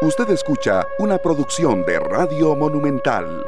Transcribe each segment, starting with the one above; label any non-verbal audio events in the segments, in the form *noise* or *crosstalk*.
Usted escucha una producción de Radio Monumental.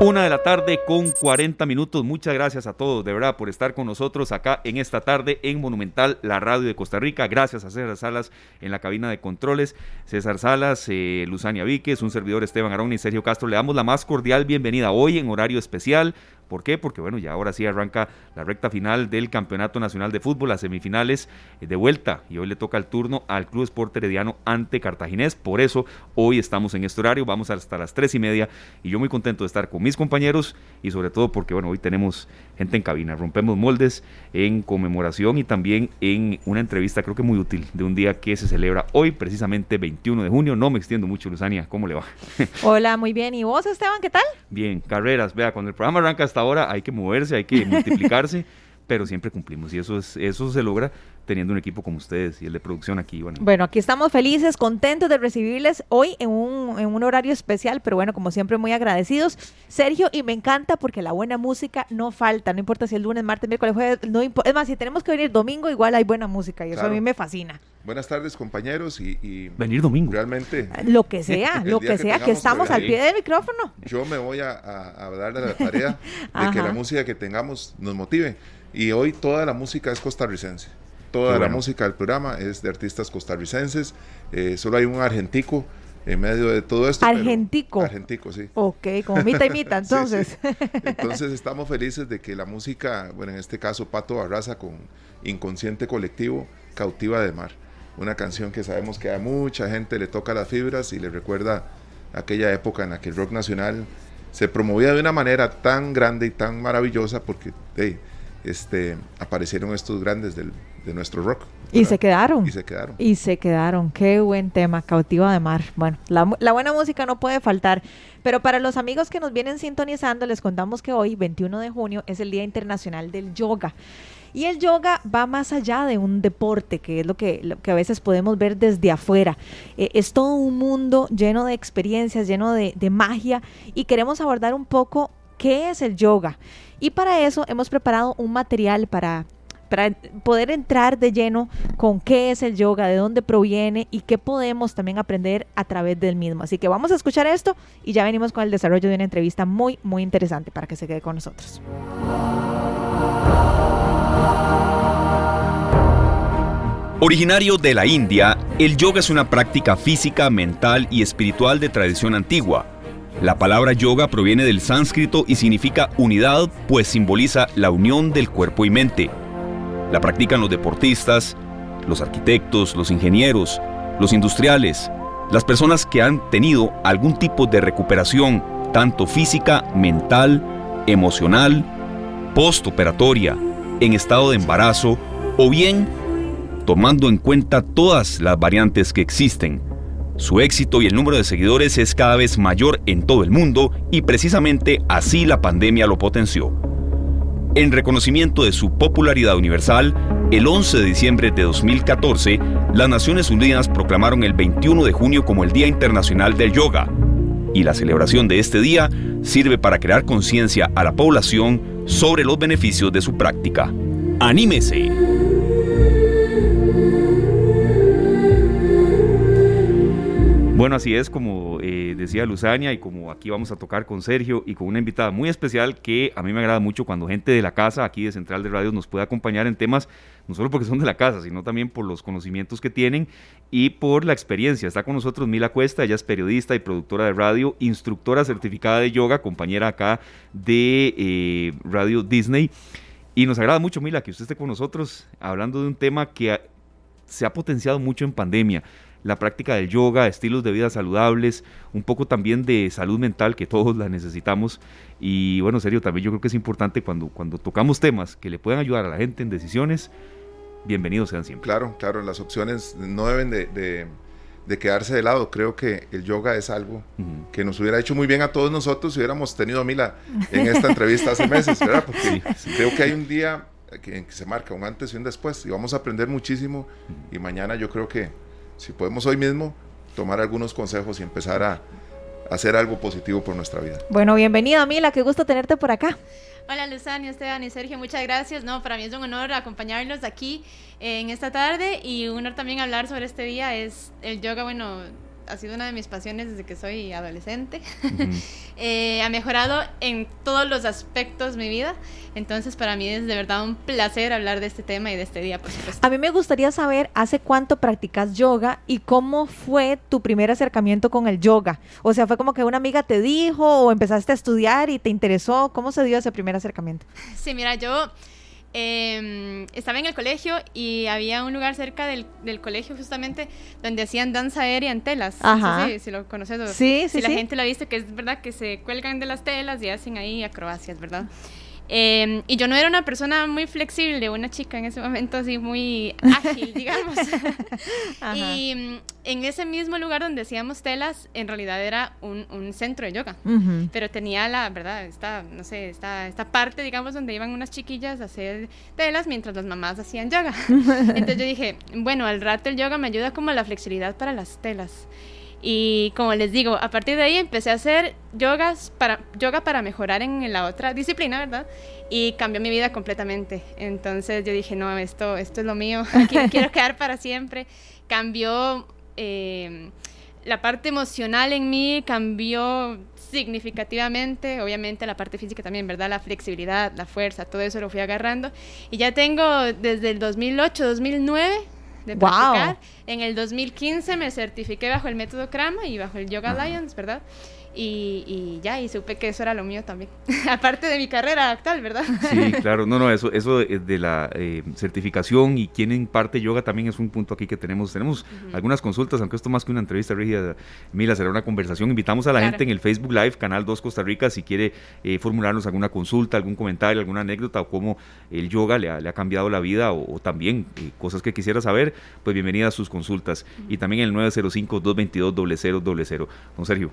Una de la tarde con 40 minutos. Muchas gracias a todos, de verdad, por estar con nosotros acá en esta tarde en Monumental, la radio de Costa Rica. Gracias a César Salas en la cabina de controles. César Salas, eh, Luzania Víquez, un servidor Esteban Arón y Sergio Castro. Le damos la más cordial bienvenida hoy en horario especial ¿Por qué? Porque bueno, ya ahora sí arranca la recta final del Campeonato Nacional de Fútbol, las semifinales eh, de vuelta y hoy le toca el turno al Club Sport Herediano ante Cartaginés. Por eso hoy estamos en este horario, vamos hasta las tres y media y yo muy contento de estar con mis compañeros y sobre todo porque bueno, hoy tenemos gente en cabina, rompemos moldes en conmemoración y también en una entrevista creo que muy útil de un día que se celebra hoy, precisamente 21 de junio. No me extiendo mucho, Luzania, ¿cómo le va? *laughs* Hola, muy bien. ¿Y vos, Esteban, qué tal? Bien, carreras, vea, cuando el programa arranca hasta ahora hay que moverse, hay que *laughs* multiplicarse, pero siempre cumplimos y eso, es, eso se logra teniendo un equipo como ustedes y el de producción aquí. Bueno, bueno aquí estamos felices, contentos de recibirles hoy en un, en un horario especial, pero bueno, como siempre, muy agradecidos. Sergio, y me encanta porque la buena música no falta, no importa si el lunes, martes, miércoles, jueves, no es más, si tenemos que venir domingo, igual hay buena música y eso a mí me fascina. Buenas tardes, compañeros. Y, venir domingo. Realmente. Lo que sea, *laughs* lo que, sea, que estamos al pie del micrófono. Yo me voy a, a, darle la tarea *laughs* de que la música que tengamos nos motive. Y hoy toda la música es costarricense. Toda la música del programa es de artistas costarricenses. Eh, solo hay un argentico en medio de todo esto. Argentico. Argentico, sí. Ok, como mita y mita, entonces. Entonces estamos felices de que la música, bueno, en este caso Pato Barraza con Inconsciente Colectivo, Cautiva de Mar. Una canción que sabemos que a mucha gente le toca las fibras y le recuerda aquella época en la que el rock nacional se promovía de una manera tan grande y tan maravillosa porque este, aparecieron estos grandes del, de nuestro rock. Y se quedaron. Y se quedaron. Y se quedaron. Qué buen tema, Cautiva de Mar. Bueno, la, la, buena música no puede faltar. Pero para los amigos que nos vienen sintonizando, les contamos que hoy, 21 de junio, es el Día Internacional del Yoga. Y el yoga va más allá de un deporte, que es lo que, a veces podemos ver desde afuera. Eh, es todo un mundo lleno de experiencias, lleno de, de magia. Y queremos abordar un poco qué es el yoga. Y para eso hemos preparado un material para para poder entrar de lleno con qué es el yoga, de dónde proviene y qué podemos también aprender a través del mismo. Así que vamos a escuchar esto y ya venimos con el desarrollo de una entrevista muy, muy interesante para que se quede con nosotros. Originario de la India, el yoga es una práctica física, mental y espiritual de tradición antigua. La palabra yoga proviene del sánscrito y significa unidad, pues simboliza la unión del cuerpo y mente. La practican los deportistas, los arquitectos, los ingenieros, los industriales, las personas que han tenido algún tipo de recuperación, tanto física, mental, emocional, postoperatoria, en estado de embarazo o bien tomando en cuenta todas las variantes que existen. Su éxito y el número de seguidores es cada vez mayor en todo el mundo y precisamente así la pandemia lo potenció. En reconocimiento de su popularidad universal, el 11 de diciembre de 2014, las Naciones Unidas proclamaron el 21 de junio como el Día Internacional del Yoga, y la celebración de este día sirve para crear conciencia a la población sobre los beneficios de su práctica. ¡Anímese! Bueno, así es como eh, decía Luzania y como aquí vamos a tocar con Sergio y con una invitada muy especial que a mí me agrada mucho cuando gente de la casa, aquí de Central de Radios, nos puede acompañar en temas, no solo porque son de la casa, sino también por los conocimientos que tienen y por la experiencia. Está con nosotros Mila Cuesta, ella es periodista y productora de radio, instructora certificada de yoga, compañera acá de eh, Radio Disney. Y nos agrada mucho, Mila, que usted esté con nosotros hablando de un tema que se ha potenciado mucho en pandemia la práctica del yoga, estilos de vida saludables, un poco también de salud mental que todos la necesitamos. Y bueno, serio, también yo creo que es importante cuando, cuando tocamos temas que le puedan ayudar a la gente en decisiones, bienvenidos sean siempre. Claro, claro, las opciones no deben de, quedarse de lado. Creo que el yoga es algo que nos hubiera hecho muy bien a todos nosotros si hubiéramos tenido a Mila en esta entrevista hace meses, ¿verdad? *laughs* Porque creo que hay un día que, que se marca un antes y un después y vamos a aprender muchísimo y mañana yo creo que si podemos hoy mismo tomar algunos consejos y empezar a, hacer algo positivo por nuestra vida. Bueno, bienvenida Mila, qué gusto tenerte por acá. Hola Luzania, Esteban y Sergio, muchas gracias. No, para mí es un honor acompañarlos aquí en esta tarde y un honor también hablar sobre este día. Es el yoga, bueno, ha sido una de mis pasiones desde que soy adolescente. *laughs* Eh, ha mejorado en todos los aspectos de mi vida. Entonces, para mí es de verdad un placer hablar de este tema y de este día, por supuesto. A mí me gustaría saber hace cuánto practicas yoga y cómo fue tu primer acercamiento con el yoga. O sea, fue como que una amiga te dijo o empezaste a estudiar y te interesó. ¿Cómo se dio ese primer acercamiento? Sí, mira, yo eh, estaba en el colegio y había un lugar cerca del, del, colegio justamente donde hacían danza aérea en telas. Ajá. Sí, si lo conoces. Sí, sí, si la sí. gente lo ha visto, que es verdad que se cuelgan de las telas y hacen ahí acrobacias, ¿verdad? Eh, y yo no era una persona muy flexible, una chica en ese momento así muy ágil, *laughs* digamos. y mm, en ese mismo lugar donde hacíamos telas, en realidad era un, un centro de yoga. Uh -huh. Pero tenía la, ¿verdad? Esta, no sé, esta, esta parte, digamos, donde iban unas chiquillas a hacer telas mientras las mamás hacían yoga. *laughs* Entonces yo dije, bueno, al rato el yoga me ayuda como a la flexibilidad para las telas. Y como les digo, a partir de ahí empecé a hacer yogas para, yoga para mejorar en la otra disciplina, ¿verdad? Y cambió mi vida completamente. Entonces yo dije, no, esto, esto es lo mío, *laughs* aquí quiero quedar para siempre. Cambió eh, la parte emocional en mí, cambió significativamente, obviamente la parte física también, ¿verdad? La flexibilidad, la fuerza, todo eso lo fui agarrando. Y ya tengo desde el 2008, 2009 de practicar. Wow. En el 2015 me certifiqué bajo el método Krama y bajo el Yoga Alliance, ¿verdad? Y, y, ya, y supe que eso era lo mío también. *laughs* Aparte de mi carrera actual, ¿verdad? Sí, *laughs* claro, no, no, eso, eso de la eh, certificación y quién imparte yoga también es un punto aquí que tenemos. Tenemos uh -huh. algunas consultas, aunque esto más que una entrevista, Rígida, Mila, será una conversación. Invitamos a la claro. gente en el Facebook Live, Canal 2 Costa Rica, si quiere eh, formularnos alguna consulta, algún comentario, alguna anécdota o cómo el yoga le ha, le ha cambiado la vida o, o también eh, cosas que quisiera saber, pues bienvenida a sus consultas. Uh -huh. Y también el 905-222-0000. Don Sergio.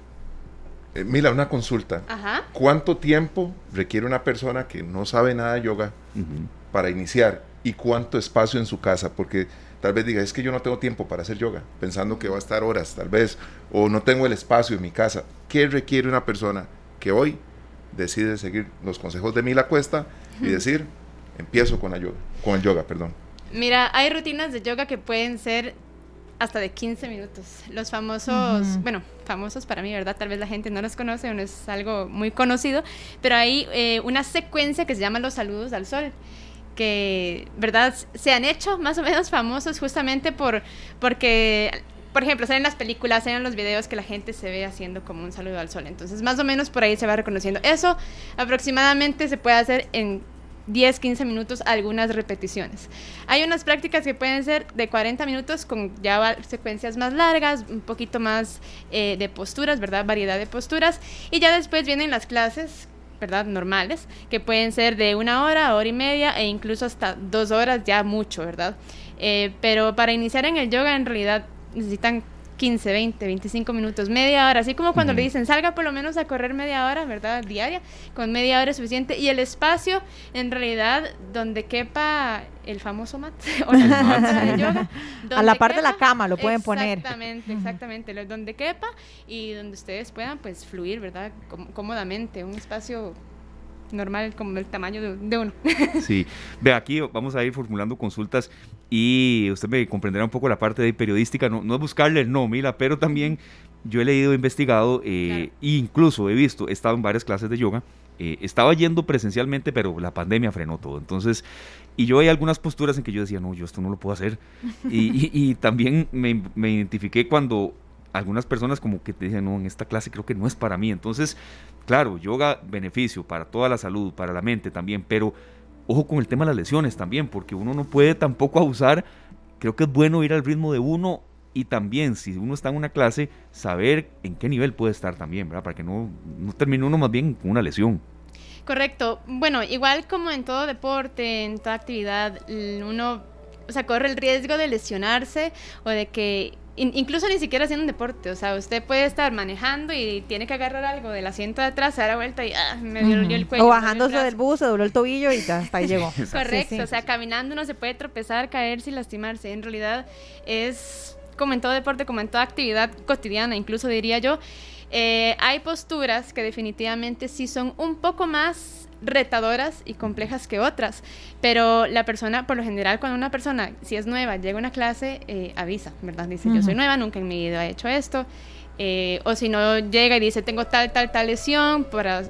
Eh, Mila, una consulta. Ajá. ¿Cuánto tiempo requiere una persona que no sabe nada de yoga uh -huh. para iniciar? ¿Y cuánto espacio en su casa? Porque tal vez diga, es que yo no tengo tiempo para hacer yoga, pensando que va a estar horas, tal vez, o no tengo el espacio en mi casa. ¿Qué requiere una persona que hoy decide seguir los consejos de Mila Cuesta y decir, empiezo con, la yoga, con el yoga? Perdón. Mira, hay rutinas de yoga que pueden ser hasta de 15 minutos. Los famosos, uh -huh. bueno, famosos para mí, ¿verdad? Tal vez la gente no los conoce o no es algo muy conocido, pero hay eh, una secuencia que se llama los saludos al sol que, ¿verdad? Se han hecho más o menos famosos justamente por, porque por ejemplo, salen las películas, salen los videos que la gente se ve haciendo como un saludo al sol. Entonces, más o menos por ahí se va reconociendo. Eso aproximadamente se puede hacer en 10, 15 minutos, algunas repeticiones. Hay unas prácticas que pueden ser de 40 minutos con ya secuencias más largas, un poquito más eh, de posturas, ¿verdad? Variedad de posturas. Y ya después vienen las clases, ¿verdad? Normales, que pueden ser de una hora, hora y media e incluso hasta dos horas, ya mucho, ¿verdad? Eh, pero para iniciar en el yoga, en realidad necesitan 15, 20, 25 minutos, media hora, así como cuando uh -huh. le dicen salga por lo menos a correr media hora, ¿verdad? Diaria, con media hora es suficiente. Y el espacio, en realidad, donde quepa el famoso mat *laughs* o la mat de yoga. A la par de la cama lo pueden poner. Exactamente, exactamente, uh -huh. donde quepa y donde ustedes puedan pues fluir, ¿verdad? Cómodamente, un espacio normal como el tamaño de, de, uno. Sí, ve aquí vamos a ir formulando consultas y usted me comprenderá un poco la parte de periodística, no, no es buscarle el no, Mila, pero también yo he leído, investigado eh, claro. e incluso he visto, he estado en varias clases de yoga, eh, estaba yendo presencialmente, pero la pandemia frenó todo, entonces, y yo hay algunas posturas en que yo decía, no, yo esto no lo puedo hacer, y, y, *laughs* y también me, me identifiqué cuando algunas personas como que te dicen, no, en esta clase creo que no es para mí. Entonces, claro, yoga, beneficio para toda la salud, para la mente también, pero ojo con el tema de las lesiones también, porque uno no puede tampoco abusar. Creo que es bueno ir al ritmo de uno y también, si uno está en una clase, saber en qué nivel puede estar también, ¿verdad? Para que no, termine uno más bien con una lesión. Correcto. Bueno, igual como en todo deporte, en toda actividad, uno, o sea, corre el riesgo de lesionarse o de que incluso ni siquiera haciendo un deporte, o sea, usted puede estar manejando y tiene que agarrar algo del asiento de atrás, se da la vuelta y ah, me dio, uh -huh. el cuello. O bajándose del bus, se dobló el tobillo y ya, hasta ahí llegó. *laughs* Correcto, sí, sí. o sea, caminando no se puede tropezar, caerse y lastimarse. En realidad es como en todo deporte, como en toda actividad cotidiana, incluso diría yo, eh, hay posturas que definitivamente sí son un poco más retadoras y complejas que otras, pero la persona, por lo general, cuando una persona, si es nueva, llega a una clase, eh, avisa, ¿verdad? Dice, yo soy nueva, nunca en mi vida he hecho esto, eh, o si no llega y dice, tengo tal, tal, tal lesión para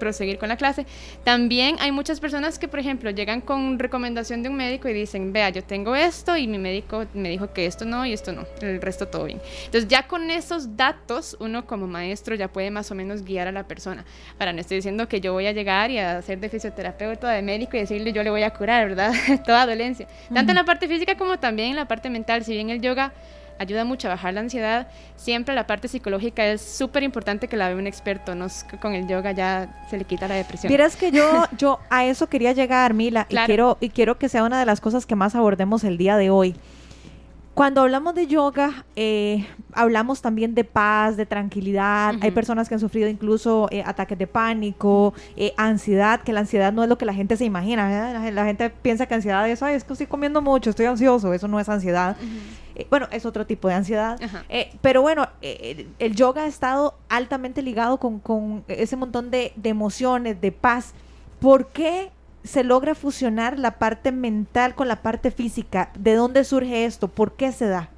proseguir con la clase. También hay muchas personas que, por ejemplo, llegan con recomendación de un médico y dicen, vea, yo tengo esto y mi médico me dijo que esto no y esto no, el resto todo bien. Entonces ya con esos datos uno como maestro ya puede más o menos guiar a la persona. Para no estoy diciendo que yo voy a llegar y a hacer de fisioterapeuta, de médico y decirle yo le voy a curar, ¿verdad? *laughs* Toda dolencia. Tanto en la parte física como también en la parte mental. Si bien el yoga ayuda mucho a bajar la ansiedad. Siempre la parte psicológica es súper importante que la vea un experto, no es que con el yoga ya se le quita la depresión. Vieras que yo, *laughs* yo a eso quería llegar, Mila, y, quiero, y quiero que sea una de las cosas que más abordemos el día de hoy. Cuando hablamos de yoga, eh, hablamos también de paz, de tranquilidad. Hay personas que han sufrido incluso eh, ataques de pánico, eh, ansiedad, que la ansiedad no es lo que la gente se imagina. La, gente piensa que ansiedad es, Ay, es que estoy comiendo mucho, estoy ansioso. Eso no es ansiedad. Bueno, es otro tipo de ansiedad. pero bueno, el yoga ha estado altamente ligado con, ese montón de, de emociones, de paz. ¿Por qué se logra fusionar la parte mental con la parte física? ¿De dónde surge esto? ¿Por qué se da?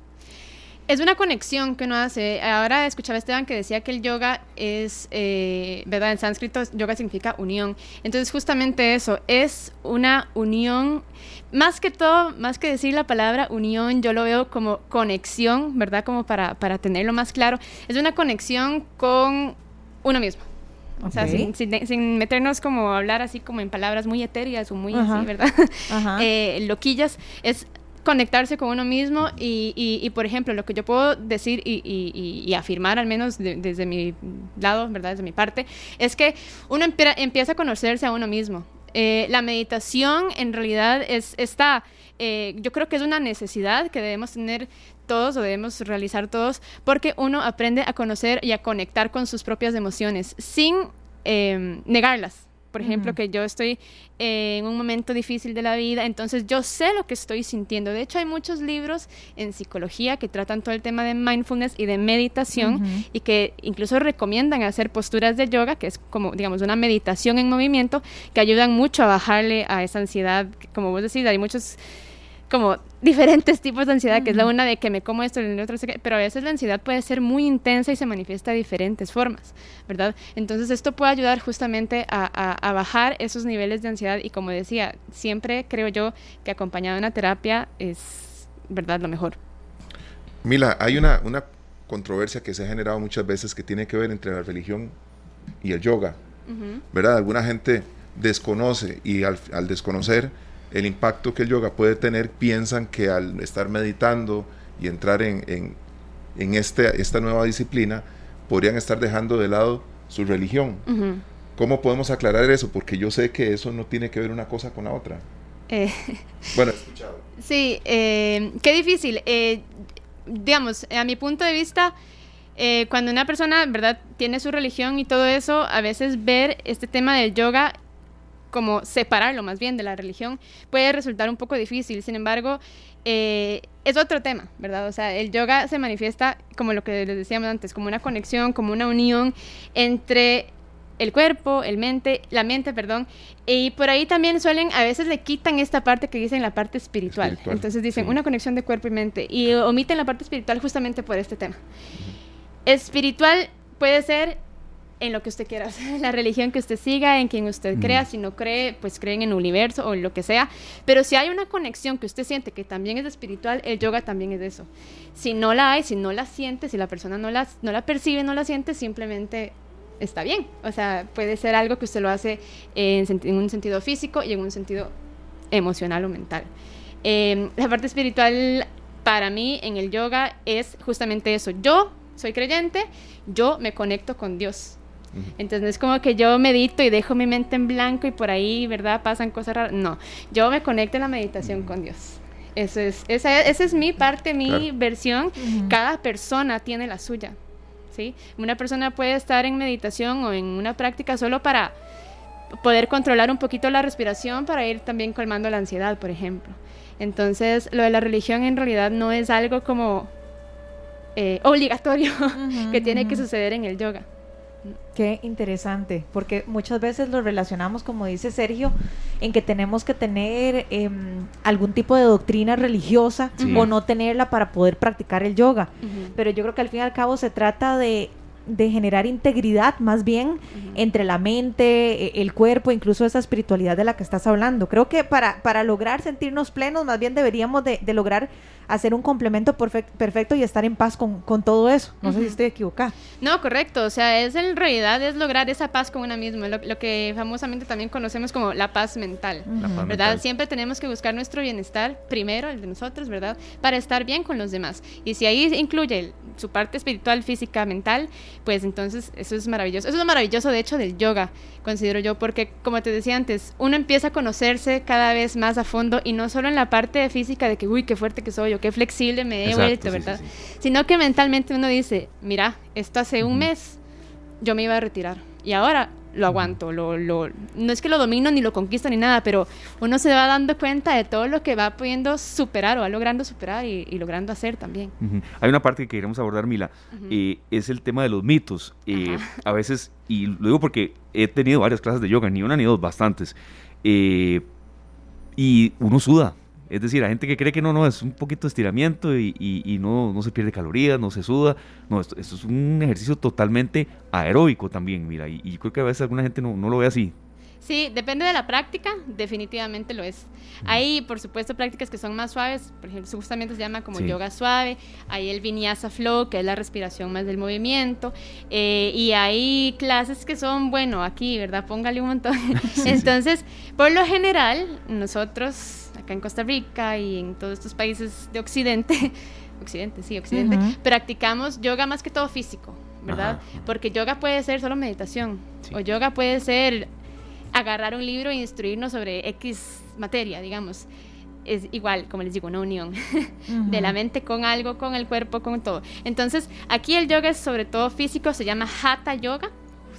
Es una conexión que uno hace. Ahora escuchaba a Esteban que decía que el yoga es, eh, ¿verdad? En sánscrito, yoga significa unión. Entonces, justamente eso, es una unión. Más que todo, más que decir la palabra unión, yo lo veo como conexión, ¿verdad? Como para, para tenerlo más claro. Es una conexión con uno mismo. O sea, sin, meternos como a hablar así como en palabras muy etéreas o muy así, ¿verdad? *laughs* Eh, loquillas, es conectarse con uno mismo y, y, por ejemplo, lo que yo puedo decir y, afirmar, al menos desde mi lado, ¿verdad? Desde mi parte, es que uno empieza a conocerse a uno mismo. Eh, la meditación en realidad es, está, eh, yo creo que es una necesidad que debemos tener todos o debemos realizar todos porque uno aprende a conocer y a conectar con sus propias emociones sin em, negarlas. Por ejemplo, que yo estoy en un momento difícil de la vida, entonces yo sé lo que estoy sintiendo. De hecho, hay muchos libros en psicología que tratan todo el tema de mindfulness y de meditación y que incluso recomiendan hacer posturas de yoga, que es como, digamos, una meditación en movimiento, que ayudan mucho a bajarle a esa ansiedad. Como vos decís, hay muchos como diferentes tipos de ansiedad, que es la una de que me como esto y el otro, pero a veces la ansiedad puede ser muy intensa y se manifiesta de diferentes formas, ¿verdad? Entonces esto puede ayudar justamente a, bajar esos niveles de ansiedad y como decía, siempre creo yo que acompañado de una terapia es, ¿verdad?, lo mejor. Mila, hay una, una controversia que se ha generado muchas veces que tiene que ver entre la religión y el yoga, ¿verdad? Alguna gente desconoce y al, al desconocer el impacto que el yoga puede tener, piensan que al estar meditando y entrar en, en, este, esta nueva disciplina, podrían estar dejando de lado su religión. ¿Cómo podemos aclarar eso? Porque yo sé que eso no tiene que ver una cosa con la otra. Eh, bueno, escuchado. *laughs* Sí, eh, qué difícil. Eh, digamos, a mi punto de vista, cuando una persona, ¿verdad?, tiene su religión y todo eso, a veces ver este tema del yoga como separarlo más bien de la religión, puede resultar un poco difícil. Sin embargo, eh, es otro tema, ¿verdad? O sea, el yoga se manifiesta como lo que les decíamos antes, como una conexión, como una unión entre el cuerpo, el mente, la mente, perdón, y por ahí también suelen, a veces le quitan esta parte que dicen la parte espiritual. Entonces dicen una conexión de cuerpo y mente y omiten la parte espiritual justamente por este tema. Espiritual puede ser en lo que usted quiera, *laughs* la religión que usted siga, en quien usted crea, si no cree, pues creen en el universo o en lo que sea, pero si hay una conexión que usted siente que también es espiritual, el yoga también es eso. Si no la hay, si no la siente, si la persona no la, no la percibe, no la siente, simplemente está bien. O sea, puede ser algo que usted lo hace en, un sentido físico y en un sentido emocional o mental. Em, la parte espiritual para mí en el yoga es justamente eso. Yo soy creyente, yo me conecto con Dios. Entonces no es como que yo medito y dejo mi mente en blanco y por ahí, ¿verdad? Pasan cosas raras. No, yo me conecto en la meditación con Dios. Eso es, esa, esa es mi parte, mi versión. Cada persona tiene la suya. ¿sí? Una persona puede estar en meditación o en una práctica solo para poder controlar un poquito la respiración para ir también calmando la ansiedad, por ejemplo. Entonces, lo de la religión en realidad no es algo como eh, obligatorio *laughs* que tiene que suceder en el yoga. Qué interesante, porque muchas veces lo relacionamos, como dice Sergio, en que tenemos que tener em, algún tipo de doctrina religiosa Sí. o no tenerla para poder practicar el yoga. Pero yo creo que al fin y al cabo se trata de, de generar integridad más bien entre la mente, e- el cuerpo, incluso esa espiritualidad de la que estás hablando. Creo que para, para lograr sentirnos plenos, más bien deberíamos de, de lograr hacer un complemento perfec- perfecto y estar en paz con, con todo eso. No sé si estoy equivocada. No, correcto. O sea, es en realidad es lograr esa paz con una misma, lo, lo que famosamente también conocemos como la paz mental. La paz ¿Verdad? mental. Siempre tenemos que buscar nuestro bienestar primero, el de nosotros, ¿verdad? Para estar bien con los demás. Y si ahí incluye su parte espiritual, física, mental, pues entonces eso es maravilloso. Eso es lo maravilloso, de hecho, del yoga, considero yo, porque como te decía antes, uno empieza a conocerse cada vez más a fondo y no solo en la parte física de que, uy, qué fuerte que soy o qué flexible me he vuelto, sí, ¿verdad? sí. Sino que mentalmente uno dice, mira, esto hace un mes yo me iba a retirar y ahora lo aguanto, lo, lo, no es que lo domino ni lo conquisto ni nada, pero uno se va dando cuenta de todo lo que va pudiendo superar o va logrando superar y, y logrando hacer también. Hay una parte que queremos abordar, Mila, eh, es el tema de los mitos. Eh, a veces, y lo digo porque he tenido varias clases de yoga, ni una ni dos, bastantes. eh, y uno suda. Es decir, hay gente que cree que no, no, es un poquito de estiramiento y, y- y no, no se pierde calorías, no se suda. No, esto, esto es un ejercicio totalmente aeróbico también, mira. Y, y yo creo que a veces alguna gente no, no lo ve así. Sí, depende de la práctica, definitivamente lo es. Hay, por supuesto, prácticas que son más suaves, por ejemplo, justamente se llama como Sí. yoga suave, hay el vinyasa flow, que es la respiración más del movimiento, eh, y hay clases que son, bueno, aquí, ¿verdad? Póngale un montón. *laughs* Entonces, por lo general, nosotros, acá en Costa Rica y en todos estos países de Occidente, *laughs* Occidente, sí, Occidente, practicamos yoga más que todo físico, ¿verdad? Ajá. Porque yoga puede ser solo meditación, Sí. o yoga puede ser agarrar un libro e instruirnos sobre X materia, digamos. Es igual, como les digo, una unión *laughs* de la mente con algo, con el cuerpo, con todo. Entonces, aquí el yoga es sobre todo físico, se llama Hatha Yoga.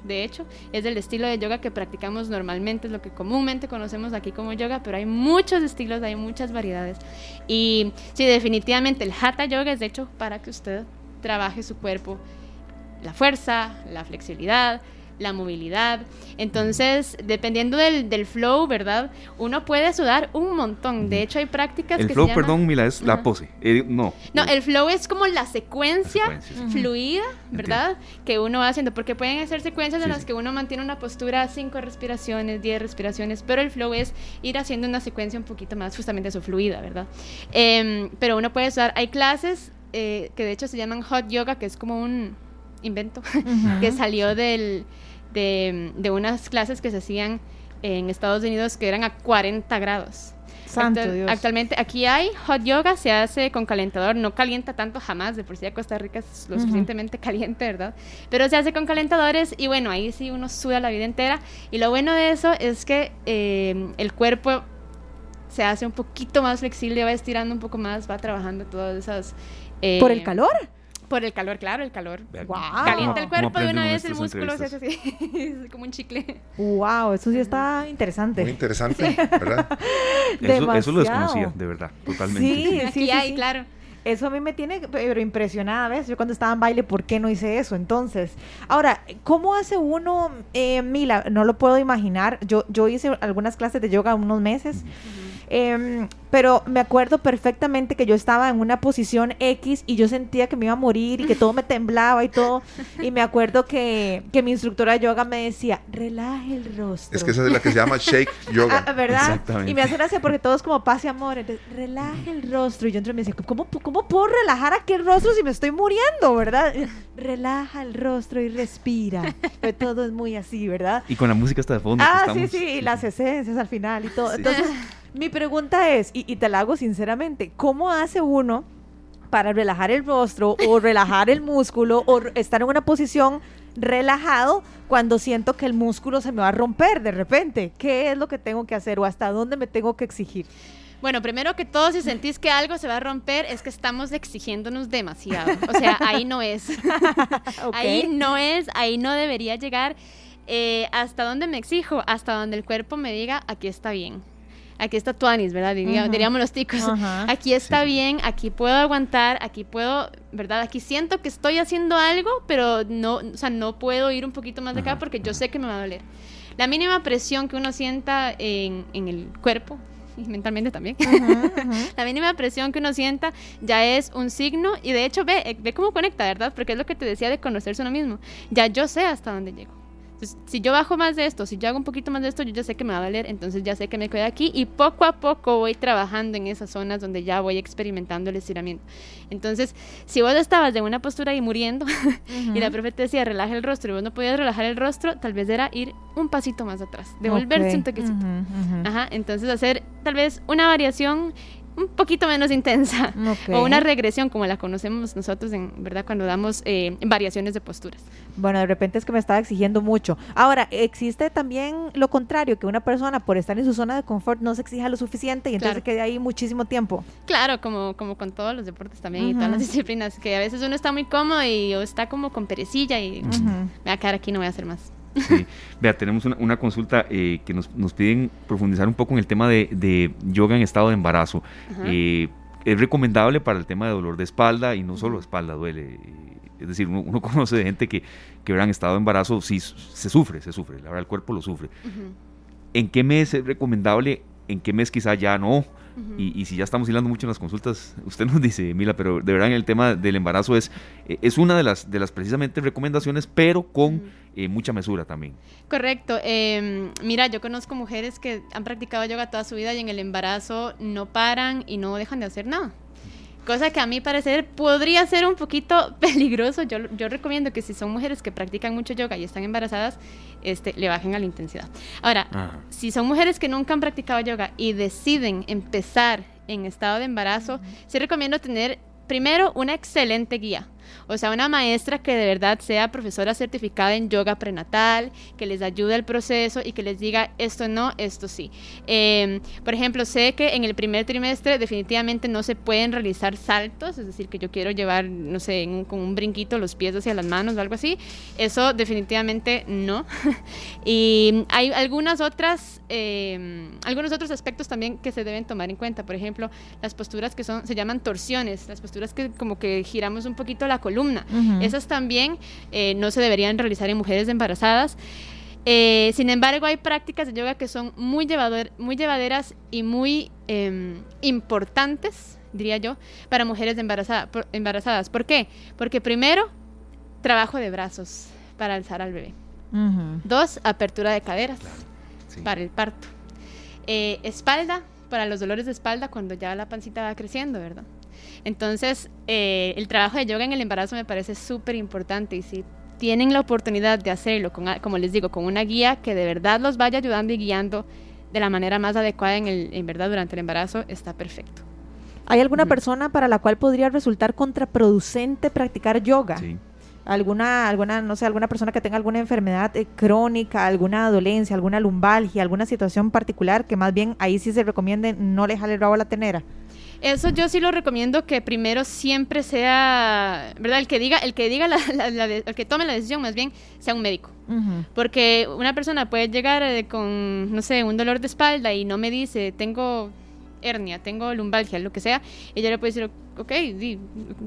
De hecho, es el estilo de yoga que practicamos normalmente, es lo que comúnmente conocemos aquí como yoga, pero hay muchos estilos, hay muchas variedades. Y sí, definitivamente el Hatha Yoga es hecho para que usted trabaje su cuerpo, la fuerza, la flexibilidad, la movilidad. Entonces, dependiendo del, del flow, ¿verdad? Uno puede sudar un montón. De hecho, hay prácticas El que flow, se llaman... perdón, Mila, es la pose. Eh, no. No, el flow es como la secuencia, La secuencia, sí. fluida, ¿verdad? Que uno va haciendo, porque pueden hacer secuencias en las sí. que uno mantiene una postura, cinco respiraciones, 10 respiraciones, pero el flow es ir haciendo una secuencia un poquito más justamente eso, fluida, ¿verdad? Em, pero uno puede usar, hay clases eh, que de hecho se llaman hot yoga, que es como un invento *laughs* que salió del, de, de unas clases que se hacían en Estados Unidos que eran a 40 grados. Santo Dios. Actualmente aquí hay hot yoga, se hace con calentador, no calienta tanto jamás, de por sí a Costa Rica es lo suficientemente caliente, ¿verdad? Pero se hace con calentadores y bueno, ahí sí uno suda la vida entera. Y lo bueno de eso es que eh, el cuerpo se hace un poquito más flexible, va estirando un poco más, va trabajando todas esas... eh, ¿Por el calor? Por el calor, claro, el calor. Calienta el ¿Cómo cuerpo de una vez, el músculo se hace así, *laughs* es como un chicle. Wow, eso sí está interesante. Muy interesante, ¿verdad? *laughs* Eso, eso lo desconocía, de verdad, totalmente. Sí, sí, Aquí sí, hay, sí. claro. Eso a mí me tiene pero impresionada, ¿ves? Yo cuando estaba en baile, ¿por qué no hice eso? Entonces, ahora, ¿cómo hace uno, eh, Mila? No lo puedo imaginar. Yo, yo hice algunas clases de yoga unos meses, em, pero me acuerdo perfectamente que yo estaba en una posición X y yo sentía que me iba a morir y que todo me temblaba y todo. Y me acuerdo que, que mi instructora de yoga me decía, relaje el rostro. Es que esa es la que se llama Shake *laughs* Yoga. Ah, ¿verdad? Exactamente. Y me hace gracia porque todo es como paz y amor. Entonces, relaje el rostro. Y yo entre me decía, ¿cómo, ¿cómo puedo relajar aquel rostro si me estoy muriendo, verdad? Relaja el rostro y respira. Pero todo es muy así, ¿verdad? Y con la música hasta de fondo. Ah, estamos- sí, sí, y las esencias al final y todo. Sí. Entonces, mi pregunta es, y, y te la hago sinceramente, ¿cómo hace uno para relajar el rostro o *laughs* relajar el músculo o estar en una posición relajado cuando siento que el músculo se me va a romper de repente? ¿Qué es lo que tengo que hacer o hasta dónde me tengo que exigir? Bueno, primero que todo, si sentís que algo se va a romper, es que estamos exigiéndonos demasiado. O sea, ahí no es. *laughs* Ahí no es, ahí no debería llegar. Eh, ¿Hasta dónde me exijo? Hasta donde el cuerpo me diga, aquí está bien. Aquí está Tuanis, ¿verdad? Diríamos los ticos. *laughs* Aquí está bien, aquí puedo aguantar, aquí puedo, ¿verdad? Aquí siento que estoy haciendo algo, pero no, o sea, no puedo ir un poquito más de acá porque yo sé que me va a doler. La mínima presión que uno sienta en, en el cuerpo, *laughs* y mentalmente también. *laughs* la mínima presión que uno sienta ya es un signo y de hecho ve, ve cómo conecta, ¿verdad? Porque es lo que te decía de conocerse uno mismo. Ya yo sé hasta dónde llego si yo bajo más de esto, si yo hago un poquito más de esto, yo ya sé que me va a valer, entonces ya sé que me quedo aquí y poco a poco voy trabajando en esas zonas donde ya voy experimentando el estiramiento. Entonces, si vos estabas de una postura y muriendo *laughs* y la profe te decía relaja el rostro y vos no podías relajar el rostro, tal vez era ir un pasito más atrás, devolverse un toquecito. Ajá, entonces hacer tal vez una variación un poquito menos intensa o una regresión como la conocemos nosotros en verdad cuando damos eh, variaciones de posturas. Bueno, de repente es que me estaba exigiendo mucho. Ahora, existe también lo contrario, que una persona por estar en su zona de confort no se exija lo suficiente y entonces quede ahí muchísimo tiempo. Claro, como, como con todos los deportes también y todas las disciplinas, que a veces uno está muy cómodo y está como con perecilla y me voy a quedar aquí, no voy a hacer más. Sí. Vea, tenemos una, consulta eh, que nos, piden profundizar un poco en el tema de, yoga en estado de embarazo. Eh, es recomendable para el tema de dolor de espalda y no solo espalda duele. Es decir, uno, *laughs* conoce de gente que, que en estado de embarazo sí se sufre, se sufre, la verdad el cuerpo lo sufre. ¿En qué mes es recomendable? ¿En qué mes quizá ya no? y, si ya estamos hilando mucho en las consultas, *laughs* usted nos dice, Mila, pero de verdad en el tema del embarazo es, eh, es una de las, de las precisamente recomendaciones, pero con eh, mucha mesura también. Correcto. Em, mira, yo conozco mujeres que han practicado yoga toda su vida y en el embarazo no paran y no dejan de hacer nada. Cosa que a mi parecer podría ser un poquito *laughs* peligroso. Yo, yo recomiendo que si son mujeres que practican mucho yoga y están embarazadas, este, le bajen a la intensidad. Ahora, si son mujeres que nunca han practicado yoga y deciden empezar en estado de embarazo, sí recomiendo tener primero una excelente guía. O sea, una maestra que de verdad sea profesora certificada en yoga prenatal, que les ayude al proceso y que les diga esto no, esto sí. Em, por ejemplo, sé que en el primer trimestre definitivamente no se pueden realizar saltos, es decir, que yo quiero llevar, no sé, con un brinquito los pies hacia las manos o algo así. Eso definitivamente no. *laughs* y hay algunas otras, em, algunos otros aspectos también que se deben tomar en cuenta. Por ejemplo, las posturas que son, se llaman torsiones, las posturas que como que giramos un poquito la columna. Esas también eh, no se deberían realizar en mujeres embarazadas. Eh, sin embargo, hay prácticas de yoga que son muy, muy llevaderas y muy em, importantes, diría yo, para mujeres embarazadas. ¿Por qué? Porque primero, trabajo de brazos para alzar al bebé. Dos, apertura de caderas para el parto. Eh, espalda, para los dolores de espalda cuando ya la pancita va creciendo, ¿verdad? Entonces, eh, el trabajo de yoga en el embarazo me parece súper importante y si tienen la oportunidad de hacerlo, con, como les digo, con una guía que de verdad los vaya ayudando y guiando de la manera más adecuada en, el, en verdad durante el embarazo, está perfecto. ¿Hay alguna persona para la cual podría resultar contraproducente practicar yoga? Sí. alguna, alguna, no sé, alguna persona que tenga alguna enfermedad eh, crónica, alguna dolencia, alguna lumbalgia, alguna situación particular que más bien ahí sí se recomiende no le jale el rabo a la tenera. Eso yo sí lo recomiendo que primero siempre sea, ¿verdad? El que diga, el que diga, el que tome la decisión más bien sea un médico. Porque una persona puede llegar eh, con, no sé, un dolor de espalda y no me dice, tengo hernia, tengo lumbalgia, lo que sea, y yo le puedo decir, ok,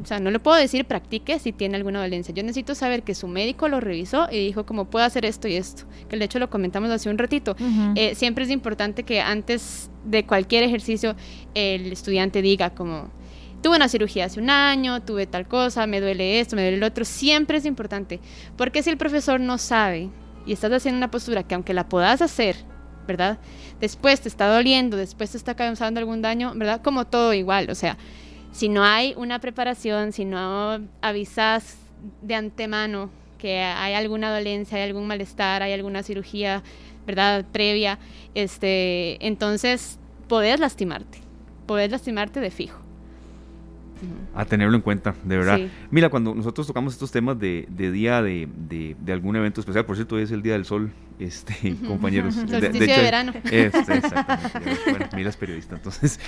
o sea, no le puedo decir practique si tiene alguna dolencia. Yo necesito saber que su médico lo revisó y dijo como puedo hacer esto y esto, que de hecho lo comentamos hace un ratito. Eh, siempre es importante que antes de cualquier ejercicio el estudiante diga como tuve una cirugía hace un año, tuve tal cosa, me duele esto, me duele el otro, siempre es importante, porque si el profesor no sabe y estás haciendo una postura que aunque la puedas hacer, ¿verdad? Después te está doliendo, después te está causando algún daño, ¿verdad? Como todo igual, o sea, si no hay una preparación, si no avisas de antemano que hay alguna dolencia, hay algún malestar, hay alguna cirugía, ¿verdad? Previa, este, entonces podés lastimarte, podés lastimarte de fijo. A tenerlo en cuenta, de verdad. Mira, cuando nosotros tocamos estos temas de, día de, algún evento especial, por cierto, hoy es el Día del Sol este, *laughs* compañeros. Solsticio de, verano. Este, exactamente. *laughs* bueno, Mila es periodista, entonces.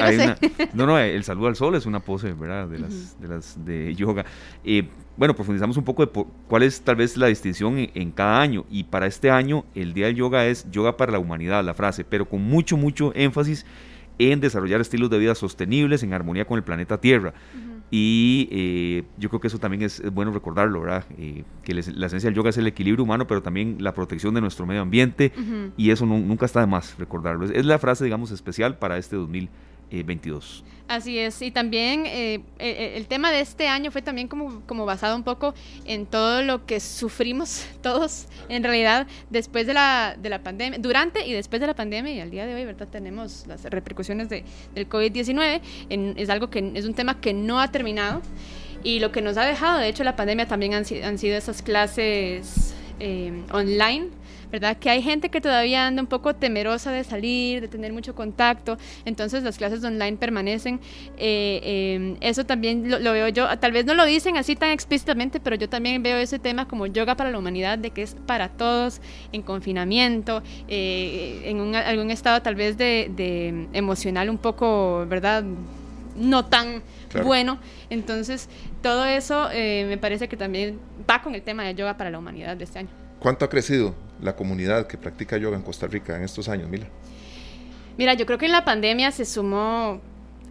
Hay una, no, no, el saludo al sol es una pose, ¿verdad? De las, de, las de yoga. Eh, bueno, profundizamos un poco de cuál es tal vez la distinción en, en, cada año. Y para este año, el Día del Yoga es Yoga para la Humanidad, la frase, pero con mucho, mucho énfasis en desarrollar estilos de vida sostenibles en armonía con el planeta Tierra. Y eh, yo creo que eso también es, bueno recordarlo, ¿verdad? Eh, que la esencia del yoga es el equilibrio humano, pero también la protección de nuestro medio ambiente. Y eso nunca está de más recordarlo. Es, la frase, digamos, especial para este 2022. Así es, y también eh, eh, el, tema de este año fue también como, como basado un poco en todo lo que sufrimos *laughs* todos, en realidad, después de la, de la pandemia, durante y después de la pandemia, y al día de hoy, ¿verdad? Tenemos las repercusiones de, del COVID-19, es algo que es un tema que no ha terminado, y lo que nos ha dejado, de hecho, la pandemia también han, han sido esas clases eh, online, ¿verdad? Que hay gente que todavía anda un poco temerosa de salir, de tener mucho contacto, entonces las clases online permanecen. Eh, eh, eso también lo, veo yo, tal vez no lo dicen así tan explícitamente, pero yo también veo ese tema como yoga para la humanidad, de que es para todos, en confinamiento, eh, en algún estado tal vez de, emocional un poco, ¿verdad? No tan bueno. Entonces, todo eso me parece que también va con el tema de yoga para la humanidad de este año. ¿Cuánto ha crecido la comunidad que practica yoga en Costa Rica en estos años, Mila? Mira, yo creo que en la pandemia se sumó,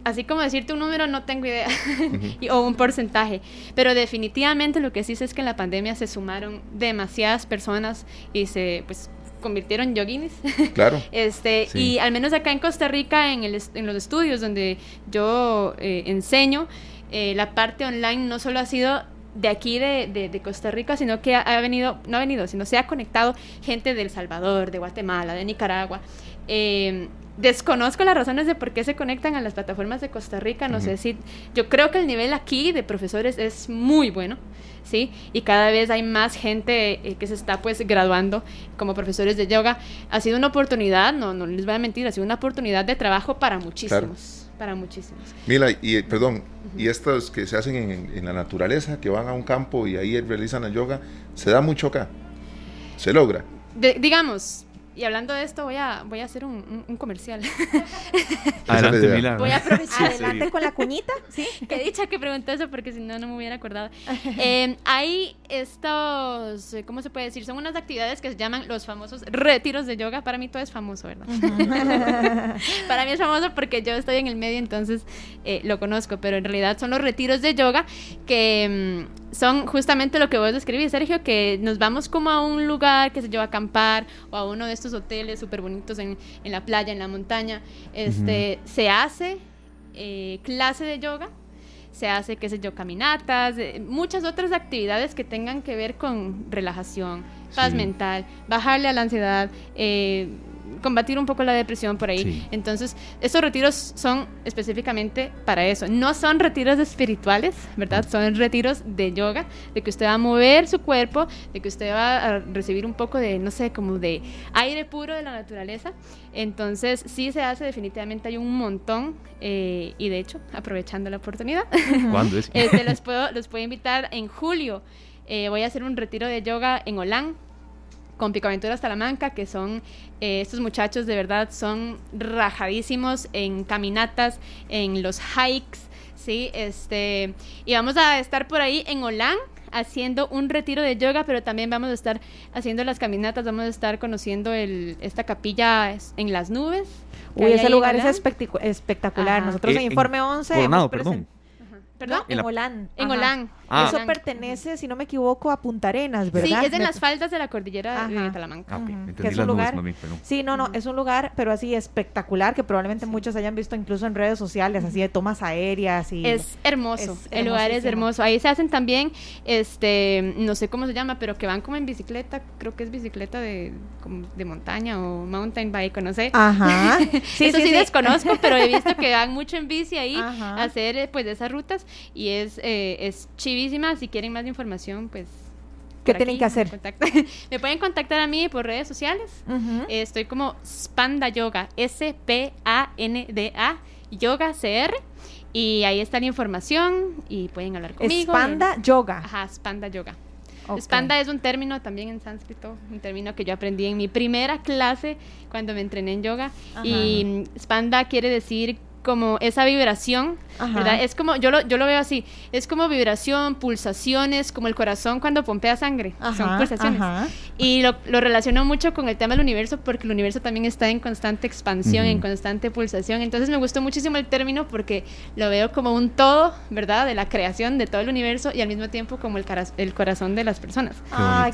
así como decirte un número, no tengo idea, *laughs* o un porcentaje, pero definitivamente lo que sí sé es que en la pandemia se sumaron demasiadas personas y se, pues, convirtieron en yoginis. *laughs* Claro. este, Y al menos acá en Costa Rica, en, el, en los estudios donde yo eh, enseño, eh, la parte online no solo ha sido de aquí de, Costa Rica, sino que ha, venido, no ha venido, sino se ha conectado gente de El Salvador, de Guatemala, de Nicaragua. Eh, desconozco las razones de por qué se conectan a las plataformas de Costa Rica, no sé si, yo creo que el nivel aquí de profesores es muy bueno, ¿sí? Y cada vez hay más gente eh, que se está pues graduando como profesores de yoga. Ha sido una oportunidad, no, no les voy a mentir, ha sido una oportunidad de trabajo para muchísimos para muchísimos. Mira, y perdón, y estos que se hacen en, la naturaleza, que van a un campo y ahí realizan el yoga, ¿se da mucho acá? ¿Se logra? digamos, y hablando de esto, voy a, voy a hacer un, un, comercial. *laughs* Adelante, Mila. Voy a aprovechar. Adelante con la cuñita. Sí. *laughs* Qué dicha que preguntó eso porque si no, no me hubiera acordado. *laughs* Eh, hay estos, ¿cómo se puede decir? Son unas actividades que se llaman los famosos retiros de yoga. Para mí todo es famoso, ¿verdad? Para mí es famoso porque yo estoy en el medio, entonces eh, lo conozco. Pero en realidad son los retiros de yoga que mm, son justamente lo que vos describís, Sergio, que nos vamos como a un lugar que se lleva a acampar o a uno de estos hoteles súper bonitos en, en, la playa, en la montaña, este, se hace eh, clase de yoga, se hace, qué sé yo, caminatas, eh, muchas otras actividades que tengan que ver con relajación, paz mental, bajarle a la ansiedad, eh, combatir un poco la depresión por ahí. Entonces, estos retiros son específicamente para eso. No son retiros espirituales, ¿verdad? Son retiros de yoga, de que usted va a mover su cuerpo, de que usted va a recibir un poco de, no sé, como de aire puro de la naturaleza. Entonces, sí se hace, definitivamente hay un montón. Eh, y de hecho, aprovechando la oportunidad, *laughs* ¿cuándo es? este, los, puedo, los puedo invitar en julio. Eh, voy a hacer un retiro de yoga en Olán, con Picaventuras Talamanca, que son eh, estos muchachos de verdad son rajadísimos en caminatas, en los hikes, ¿sí? Este, y vamos a estar por ahí en Olán haciendo un retiro de yoga, pero también vamos a estar haciendo las caminatas, vamos a estar conociendo el, esta capilla en las nubes. Uy, ese lugar es espectacular. Nosotros en, Informe 11... perdón. ¿Perdón? En, Olán. En Olán. Ah. Eso pertenece, si no me equivoco, a Punta Arenas, ¿verdad? Sí, es en las faldas de la cordillera de Talamanca. Ah, que es un lugar, Sí, no, no, es un lugar, pero así espectacular, que probablemente muchos hayan visto incluso en redes sociales, así de tomas aéreas y... Es hermoso, el lugar es hermoso. Ahí se hacen también, este, no sé cómo se llama, pero que van como en bicicleta, creo que es bicicleta de, de montaña o mountain bike, no sé. Ajá. *laughs* Sí, Eso sí, desconozco, pero he visto que van mucho en bici ahí a hacer, pues, de esas rutas y es, eh, es chivísima. Si quieren más información, pues ¿Qué tienen que hacer? *laughs* Me pueden contactar a mí por redes sociales. estoy como Spanda Yoga, S-P-A-N-D-A, Yoga CR. Y ahí está la información y pueden hablar conmigo. Spanda Yoga. Ajá, Spanda Yoga. Spanda es un término también en sánscrito, un término que yo aprendí en mi primera clase cuando me entrené en yoga. Ajá. Y mm, Spanda quiere decir como esa vibración, Ajá. ¿verdad? Es como, yo lo, yo lo veo así, es como vibración, pulsaciones, como el corazón cuando pompea sangre, son Ajá, pulsaciones. ajá. Y lo, lo relaciono mucho con el tema del universo porque el universo también está en constante expansión, Ujú. en constante pulsación. Entonces me gustó muchísimo el término porque lo veo como un todo, ¿verdad? De la creación de todo el universo y al mismo tiempo como el, el corazón de las personas.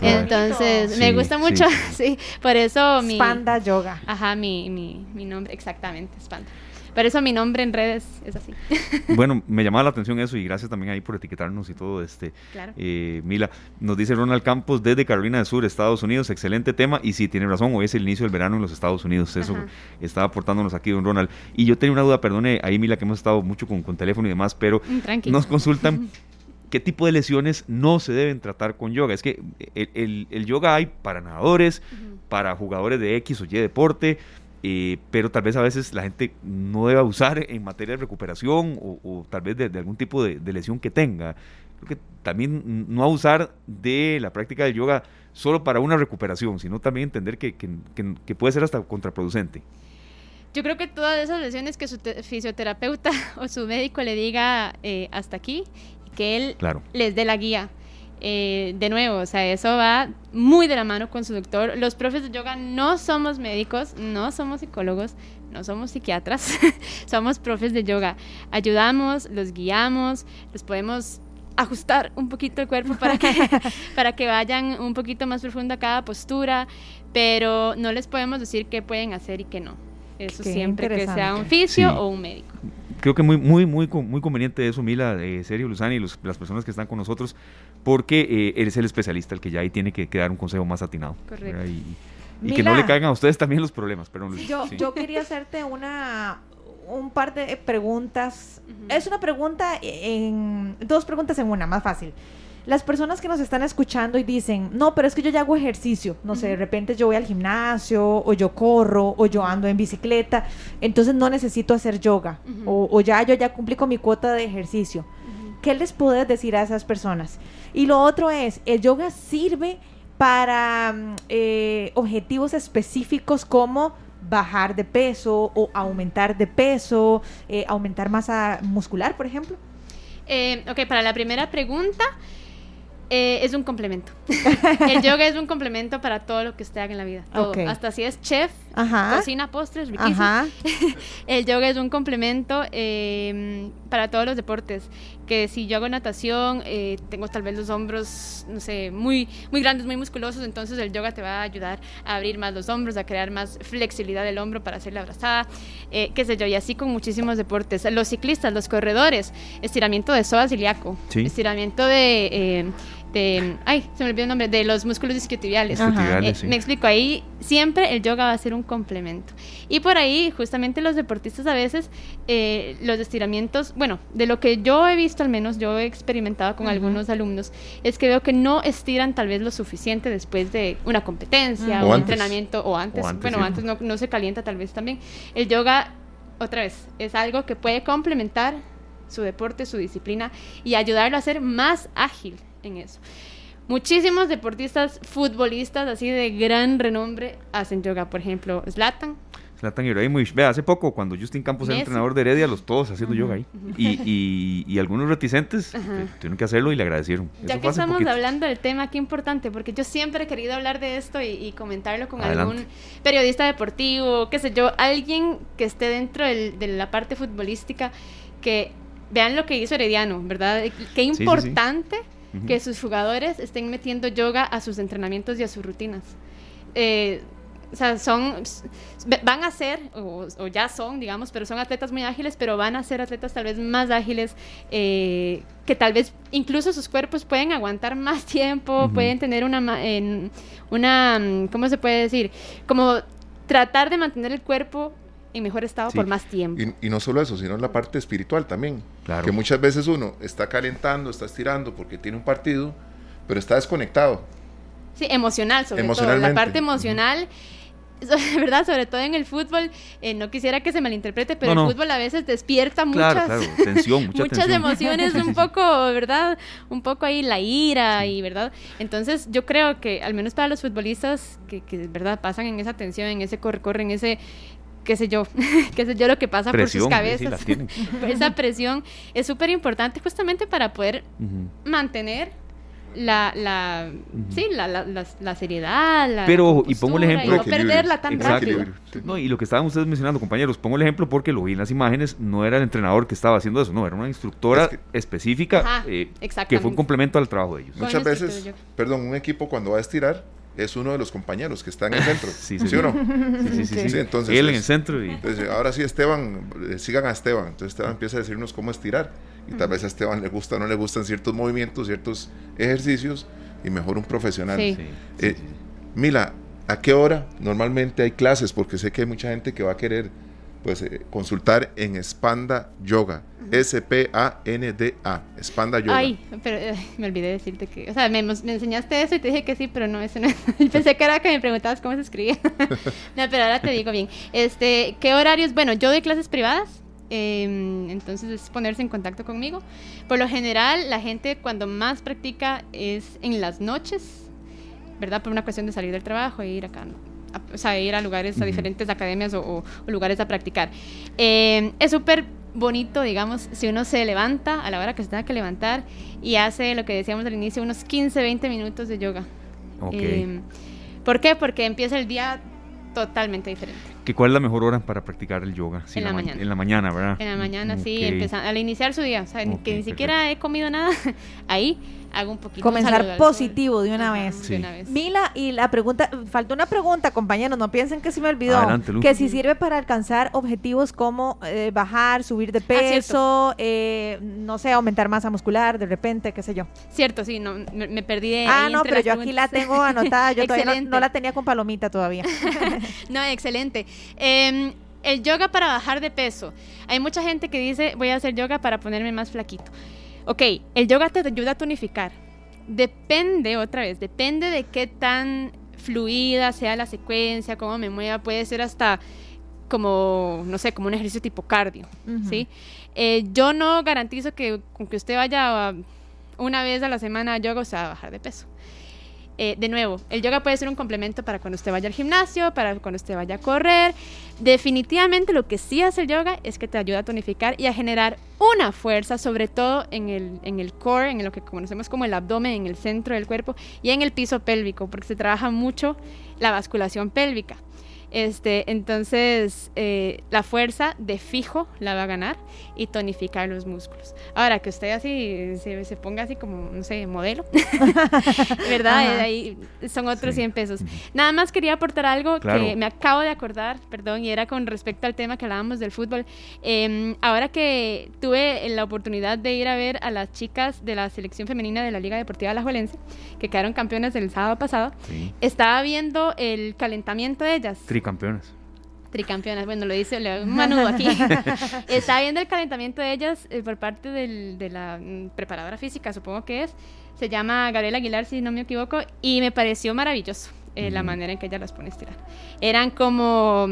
Qué Entonces Sí, me gusta sí. mucho, *laughs* sí, por eso mi... Spanda Yoga. Ajá, mi, mi, mi nombre, exactamente, Spanda. Por eso mi nombre en redes es así. *laughs* Bueno, me llamaba la atención eso y gracias también ahí por etiquetarnos y todo. Este, Claro. eh, Mila, nos dice Ronald Campos desde Carolina del Sur, Estados Unidos. Excelente tema. Y sí, tiene razón, hoy es el inicio del verano en los Estados Unidos. Eso Ajá. está aportándonos aquí don Ronald. Y yo tenía una duda, perdone ahí, Mila, que hemos estado mucho con, con teléfono y demás, pero Mm, nos consultan *laughs* qué tipo de lesiones no se deben tratar con yoga. Es que el, el- el yoga hay para nadadores, para jugadores de X o Y deporte, eh, pero tal vez a veces la gente no debe abusar en materia de recuperación o, o tal vez de, de algún tipo de, de lesión que tenga. Creo que también no abusar de la práctica del yoga solo para una recuperación, sino también entender que, que- que- que puede ser hasta contraproducente. Yo creo que todas esas lesiones que su te- fisioterapeuta *laughs* o su médico le diga eh, hasta aquí, que él Claro. les dé la guía. Eh, de nuevo, o sea, eso va muy de la mano con su doctor. Los profes de yoga no somos médicos, no somos psicólogos, no somos psiquiatras, *laughs* somos profes de yoga. Ayudamos, los guiamos, los podemos ajustar un poquito el cuerpo para que, *laughs* para que vayan un poquito más profundo a cada postura, pero no les podemos decir qué pueden hacer y qué no. Eso Qué siempre que sea un fisio Sí. o un médico. Creo que muy, muy, muy, muy conveniente eso, Mila, eh, Sergio Luzani y los- las personas que están con nosotros, porque eh, eres el especialista, el que ya ahí tiene que, que dar un consejo más atinado. Correcto. Y, que no le caigan a ustedes también los problemas, perdón. Luis. Yo, Sí. yo quería hacerte una un par de preguntas. Es una pregunta en dos preguntas en una, más fácil. Las personas que nos están escuchando y dicen, no, pero es que yo ya hago ejercicio, no sé, de repente yo voy al gimnasio, o yo corro, o yo ando en bicicleta, entonces no necesito hacer yoga, o, o ya yo ya cumplí con mi cuota de ejercicio. ¿Qué les puedes decir a esas personas? Y lo otro es, ¿el yoga sirve para mm, eh, objetivos específicos como bajar de peso o aumentar de peso, eh, aumentar masa muscular, por ejemplo? Eh, ok, para la primera pregunta, eh, es un complemento. el *laughs* yoga es un complemento para todo lo que usted haga en la vida. Todo. Ok. Hasta si es chef, Ajá. cocina postres, riquísimo. Ajá. *laughs* El yoga es un complemento eh, para todos los deportes. Que si yo hago natación, eh, tengo tal vez los hombros, no sé, muy, muy grandes, muy musculosos, entonces el yoga te va a ayudar a abrir más los hombros, a crear más flexibilidad del hombro para hacer la abrazada, eh, qué sé yo, y así con muchísimos deportes. Los ciclistas, los corredores, estiramiento de psoas ilíaco, Sí. estiramiento de... de, ay, se me olvidó el nombre, de los músculos isquiotibiales. Eh, sí. Me explico, ahí siempre el yoga va a ser un complemento. Y por ahí, justamente los deportistas a veces, eh, los estiramientos, bueno, de lo que yo he visto al menos, yo he experimentado con algunos alumnos, es que veo que no estiran tal vez lo suficiente después de una competencia o, O un antes. entrenamiento o antes. O antes, bueno, sí. antes no, no se calienta tal vez también. El yoga, otra vez, es algo que puede complementar su deporte, su disciplina y ayudarlo a ser más ágil en eso. Muchísimos deportistas, futbolistas así de gran renombre hacen yoga. Por ejemplo, Zlatan. Zlatan Ibrahimovic. Vea, hace poco, cuando Justin Campos era Messi. entrenador de Heredia, los todos haciendo yoga ahí. Y, y- y algunos reticentes eh, tuvieron que hacerlo y le agradecieron. Ya Eso que estamos poquito. hablando del tema, qué importante, porque yo siempre he querido hablar de esto y, y comentarlo con Adelante. algún periodista deportivo, qué sé yo, alguien que esté dentro del- de la parte futbolística, que vean lo que hizo Herediano, ¿verdad? Qué sí, sí. Que sus jugadores estén metiendo yoga a sus entrenamientos y a sus rutinas. Eh, o sea, son, van a ser, o, o ya son, digamos, pero son atletas muy ágiles, pero van a ser atletas tal vez más ágiles, eh, que tal vez incluso sus cuerpos pueden aguantar más *laughs* tiempo, pueden tener una, en- una, mm, ¿cómo se puede decir? Como tratar de mantener el cuerpo en mejor estado Sí. por más tiempo. Y, y no solo eso, sino la parte espiritual también. Claro. Que muchas veces uno está calentando, está estirando porque tiene un partido, pero está desconectado. Sí, emocional sobre todo. La parte emocional *laughs* *laughs* ¿verdad? Sobre todo en el fútbol, eh, no quisiera que se malinterprete, pero No, no. el fútbol a veces despierta Claro, muchas, claro, tensión, *laughs* mucha muchas tensión. emociones, Sí, sí, un sí. poco, ¿verdad? Un poco ahí la ira y, ¿verdad? Entonces yo creo que al menos para los futbolistas que, que, ¿verdad? Pasan en esa tensión, en ese corre-corre, en ese qué sé yo, *laughs* qué sé yo lo que pasa Presión, por sus sí, la cabezas. tienen. *laughs* Esa presión es súper importante justamente para poder Ujú. mantener la, la, Ujú. sí, la, la, la- la seriedad, la Pero, ojo, y pongo el ejemplo- no perderla tan Exacto. rápido. Sí. No, y lo que estaban ustedes mencionando, compañeros, pongo el ejemplo porque lo vi en las imágenes, no era el entrenador que estaba haciendo eso, no, era una instructora Es que- específica Ajá, eh, que fue un complemento al trabajo de ellos. Muchas veces, perdón, un equipo cuando va a estirar es uno de los compañeros que está en el centro. *laughs* Sí, Sí, sí. o no? Sí, sí, sí, sí. Sí, entonces Él en es- el centro y... Entonces, ahora sí, Esteban, eh, sigan a Esteban. Entonces, Esteban empieza a decirnos cómo estirar. Y tal vez a Esteban le gusta o no le gustan ciertos movimientos, ciertos ejercicios, y mejor un profesional. Sí. Sí, Eh, sí, sí. Mila, ¿a qué hora normalmente hay clases? Porque sé que hay mucha gente que va a querer pues, eh, consultar en Spanda Yoga. S-P-A-N-D-A. Spanda Yoga. Ay, pero eh, me olvidé decirte que, o sea, me, me enseñaste eso y te dije que sí, pero no, eso no es. *laughs* Pensé que era que me preguntabas cómo se escribía. *laughs* no, pero ahora te digo bien. Este, ¿qué horarios? Bueno, yo doy clases privadas. eh, entonces es ponerse en contacto conmigo. Por lo general, la gente cuando más practica es en las noches, ¿verdad? Por una cuestión de salir del trabajo e ir acá, ¿no? A- o sea, ir a lugares, a diferentes academias o, o- o lugares a practicar. Eh, es súper bonito, digamos, si uno se levanta a la hora que se tenga que levantar y hace lo que decíamos al inicio, unos 15, 20 minutos de yoga. Ok. Eh, ¿Por qué? Porque empieza el día totalmente diferente. ¿Que ¿Cuál es la mejor hora para practicar el yoga? Sí, En la ma- mañana. En la mañana, ¿verdad? En la mañana, sí, Ok. empezando, al iniciar su día, o sea, ni- Ok, que ni perfecto. siquiera he comido nada, *laughs* ahí hago un poquito Comenzar positivo de una Ajá, vez. De Sí. una vez. Mila, y la pregunta, faltó una pregunta, compañeros, no piensen que se me olvidó. Adelante, que si sirve para alcanzar objetivos como eh, bajar, subir de Ah, peso, eh, no sé, aumentar masa muscular, de repente, qué sé yo. Cierto, sí, no, me, me perdí. de ah, ahí no, pero yo aquí la tengo anotada, yo *laughs* todavía no, la tenía con palomita todavía. *laughs* No, excelente. Eh, el yoga para bajar de peso. Hay mucha gente que dice, voy a hacer yoga para ponerme más flaquito. Ok, el yoga te ayuda a tonificar. Depende, otra vez, depende de qué tan fluida sea la secuencia, cómo me mueva. Puede ser hasta como, no sé, como un ejercicio tipo cardio. ¿sí? Eh, yo no garantizo que con que usted vaya una vez a la semana a yoga, o sea, a bajar de peso. Eh, de nuevo, el yoga puede ser un complemento para cuando usted vaya al gimnasio, para cuando usted vaya a correr. Definitivamente lo que sí hace el yoga es que te ayuda a tonificar y a generar una fuerza, sobre todo en el, en el core, en lo que conocemos como el abdomen, en el centro del cuerpo y en el piso pélvico, porque se trabaja mucho la basculación pélvica. Este, entonces, eh, la fuerza de fijo la va a ganar y tonificar los músculos. Ahora, que usted así se, se ponga así como, no sé, modelo, *laughs* ¿verdad? Ajá. Eh, Ahí son otros Sí. 100 pesos. Nada más quería aportar algo Claro. que me acabo de acordar, perdón, y era con respecto al tema que hablábamos del fútbol. Eh, ahora que tuve la oportunidad de ir a ver a las chicas de la selección femenina de la Liga Deportiva Alajuelense, que quedaron campeonas el sábado pasado, Sí. estaba viendo el calentamiento de ellas. Tricampeonas, bueno, lo dice manudo aquí. *laughs* Estaba viendo el calentamiento de ellas eh, por parte del- de la mm, preparadora física, supongo que es. Se llama Gabriela Aguilar, si no me equivoco, y me pareció maravilloso eh, la manera en que ella las pone a estirar. Eran como,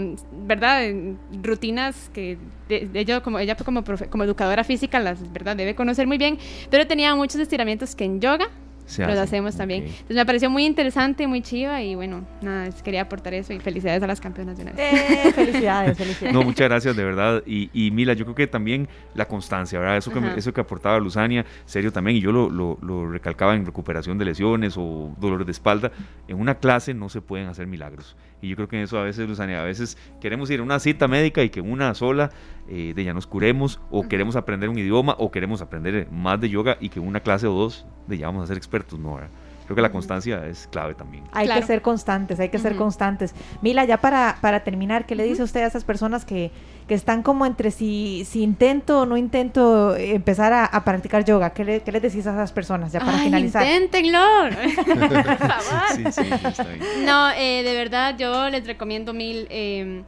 ¿verdad? Eh, Rutinas que de, de ello, como ella como, profe- como educadora física las, ¿verdad? Debe conocer muy bien, pero tenía muchos estiramientos que en yoga Se los hacemos también. Ok. Entonces me pareció muy interesante, muy chiva y bueno, nada, quería aportar eso y felicidades a las campeonas de una vez. Eh, felicidades, felicidades. No, muchas gracias, de verdad. Y, y Mila, yo creo que también la constancia, ¿verdad? Eso que, Ajá. eso que aportaba Luzania, serio también, y yo lo, lo- lo recalcaba en recuperación de lesiones o dolores de espalda. En una clase no se pueden hacer milagros. Y yo creo que en eso a veces, Luzania, a veces queremos ir a una cita médica y que una sola eh, de ya nos curemos, o queremos aprender un idioma, o queremos aprender más de yoga y que una clase o dos de ya vamos a ser expertos, ¿no? ¿verdad? Creo que la constancia es clave también. Hay Claro. que ser constantes, hay que ser constantes. Mila, ya para, para terminar, ¿qué le dice usted a esas personas que, que están como entre si, si intento o no intento empezar a, a practicar yoga? ¿Qué, le, qué les decís a esas personas ya para Ay, finalizar? Inténtenlo. *laughs* Por favor. Sí, sí, sí, está bien. No, eh, de verdad, yo les recomiendo mil. eh,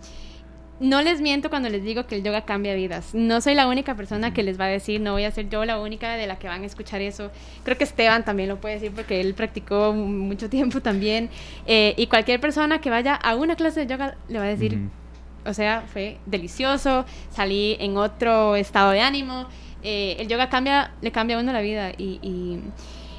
no les miento cuando les digo que el yoga cambia vidas. No soy la única persona que les va a decir, no voy a ser yo la única de la que van a escuchar eso. Creo que Esteban también lo puede decir porque él practicó mucho tiempo también. Eh, y cualquier persona que vaya a una clase de yoga le va a decir, o sea, fue delicioso, salí en otro estado de ánimo. Eh, el yoga cambia, le cambia a uno la vida y,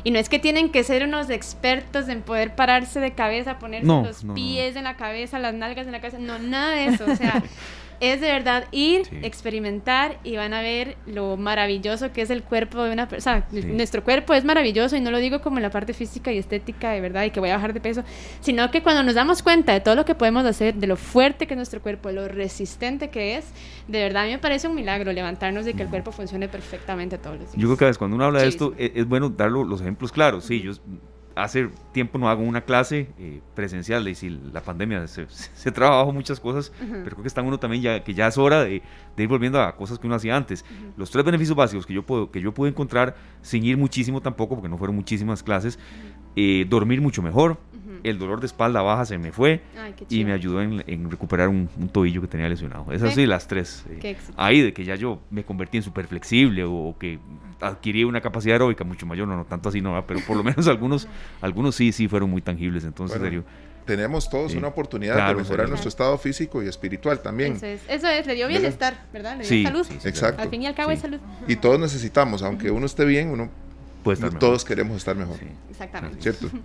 no es que tienen que ser unos expertos en poder pararse de cabeza, ponerse los pies en la cabeza, las nalgas en la cabeza, no, nada de eso, o sea, *laughs* es de verdad ir, experimentar y van a ver lo maravilloso que es el cuerpo de una persona. Nuestro cuerpo es maravilloso y no lo digo como en la parte física y estética de verdad y que voy a bajar de peso, sino que cuando nos damos cuenta de todo lo que podemos hacer, de lo fuerte que es nuestro cuerpo, de lo resistente que es, de verdad a mí me parece un milagro levantarnos y que el cuerpo funcione perfectamente todos los días. Yo creo que a veces cuando uno habla de esto es, es, bueno dar los ejemplos claros. Sí, yo hace tiempo no hago una clase eh, presencial y si la pandemia se, *laughs* se trabaja muchas cosas, pero creo que está uno también ya que ya es hora de, ir volviendo a cosas que uno hacía antes. Los tres beneficios básicos que yo puedo que yo pude encontrar sin ir muchísimo tampoco porque no fueron muchísimas clases, eh, dormir mucho mejor, el dolor de espalda baja se me fue y me ayudó en, recuperar un, tobillo que tenía lesionado. Esas sí, las tres. Eh, ahí de que ya yo me convertí en súper flexible o, que adquirí una capacidad aeróbica mucho mayor, no, no tanto así, no, pero por lo menos algunos, *laughs* algunos sí, sí fueron muy tangibles. Entonces, serio tenemos todos una oportunidad de mejorar nuestro estado físico y espiritual también. Eso es, eso es le dio bienestar, ¿verdad? Le dio salud. Exacto. Al fin y al cabo es salud. Y todos necesitamos, aunque uno esté bien, uno todos queremos estar mejor. Exactamente. ¿Cierto? *laughs*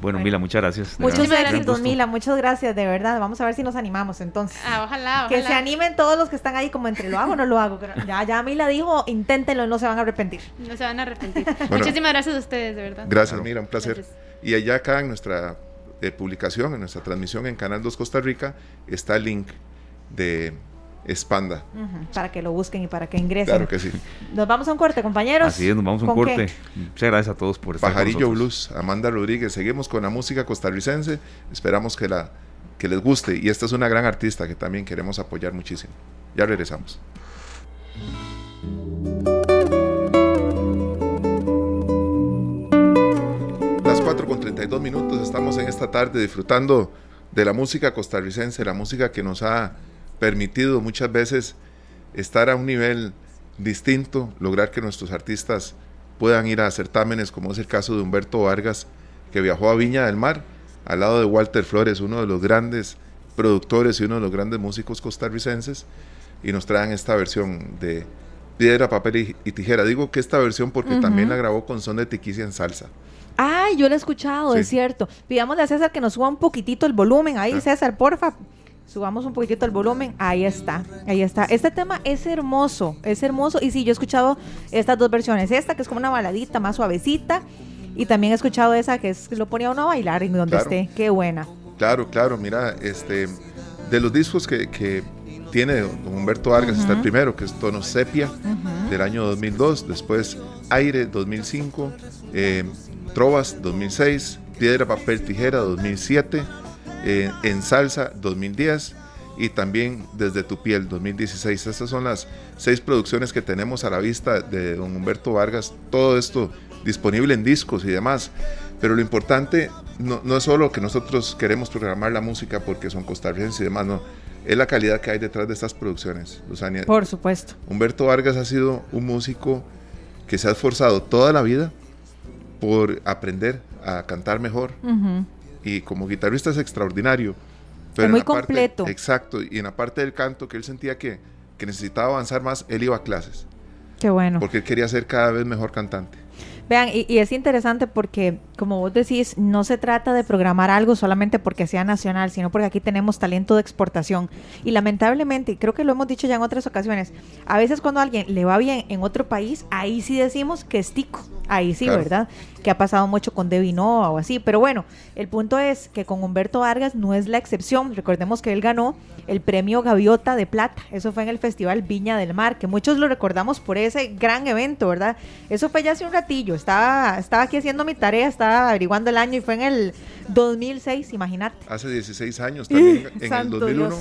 Bueno, Mila, muchas gracias. Muchas gracias, don Mila, muchas gracias, de verdad. Vamos a ver si nos animamos entonces. Ah, ojalá, ojalá. Que se animen todos los que están ahí como entre lo hago o no lo hago. Ya, ya Mila dijo, inténtenlo, no se van a arrepentir. No se van a arrepentir. *laughs* Muchísimas gracias a ustedes, de verdad. Gracias, Mila, un placer. Y allá acá en nuestra eh, publicación, en nuestra transmisión en Canal 2 Costa Rica, está el link de Expanda. para que lo busquen y para que ingresen. Claro que sí. Nos vamos a un corte, compañeros. Así es, nos vamos a un corte. Muchas gracias a todos por estar Pajarillo Blues, Amanda Rodríguez. Seguimos con la música costarricense. Esperamos que, la, que les guste. Y esta es una gran artista que también queremos apoyar muchísimo. Ya regresamos. Las 4 con 32 minutos estamos en esta tarde disfrutando de la música costarricense, la música que nos ha permitido muchas veces estar a un nivel distinto, lograr que nuestros artistas puedan ir a certámenes, como es el caso de Humberto Vargas, que viajó a Viña del Mar, al lado de Walter Flores, uno de los grandes productores y uno de los grandes músicos costarricenses, y nos traen esta versión de Piedra, Papel y, Tijera. Digo que esta versión porque también la grabó con son de tiquicia en salsa. Ay, yo la he escuchado, es cierto. Pidámosle a César que nos suba un poquitito el volumen. Ahí, César, porfa, subamos un poquitito el volumen, ahí está, ahí está. Este tema es hermoso, es hermoso. Y sí, yo he escuchado estas dos versiones, esta que es como una baladita más suavecita, y también he escuchado esa que es lo ponía uno a bailar en donde esté, qué buena. Claro, claro, mira, este, de los discos que, que tiene don Humberto Vargas, está el primero, que es Tono Sepia, del año 2002, después Aire, 2005, eh, Trovas, 2006, Piedra, Papel, Tijera, 2007, en Salsa 2010 y también Desde tu piel 2016. Estas son las seis producciones que tenemos a la vista de don Humberto Vargas. Todo esto disponible en discos y demás. Pero lo importante no, no es solo que nosotros queremos programar la música porque son costarricenses y demás, no. Es la calidad que hay detrás de estas producciones, Por supuesto. Humberto Vargas ha sido un músico que se ha esforzado toda la vida por aprender a cantar mejor, y como guitarrista es extraordinario. Pero es muy completo. exacto, y en la parte del canto que él sentía que, que necesitaba avanzar más, él iba a clases. Qué bueno. Porque él quería ser cada vez mejor cantante. Vean, y, es interesante porque, como vos decís, no se trata de programar algo solamente porque sea nacional, sino porque aquí tenemos talento de exportación. Y lamentablemente, y creo que lo hemos dicho ya en otras ocasiones, a veces cuando a alguien le va bien en otro país, ahí sí decimos que es tico. Ahí sí, ¿verdad? Que ha pasado mucho con Devinoa o así. Pero bueno, el punto es que con Humberto Vargas no es la excepción. Recordemos que él ganó el premio Gaviota de Plata. Eso fue en el Festival Viña del Mar, que muchos lo recordamos por ese gran evento, ¿verdad? Eso fue ya hace un ratillo. Estaba, estaba aquí haciendo mi tarea, estaba averiguando el año y fue en el 2006, imagínate. Hace 16 años también, en el *laughs* 2001,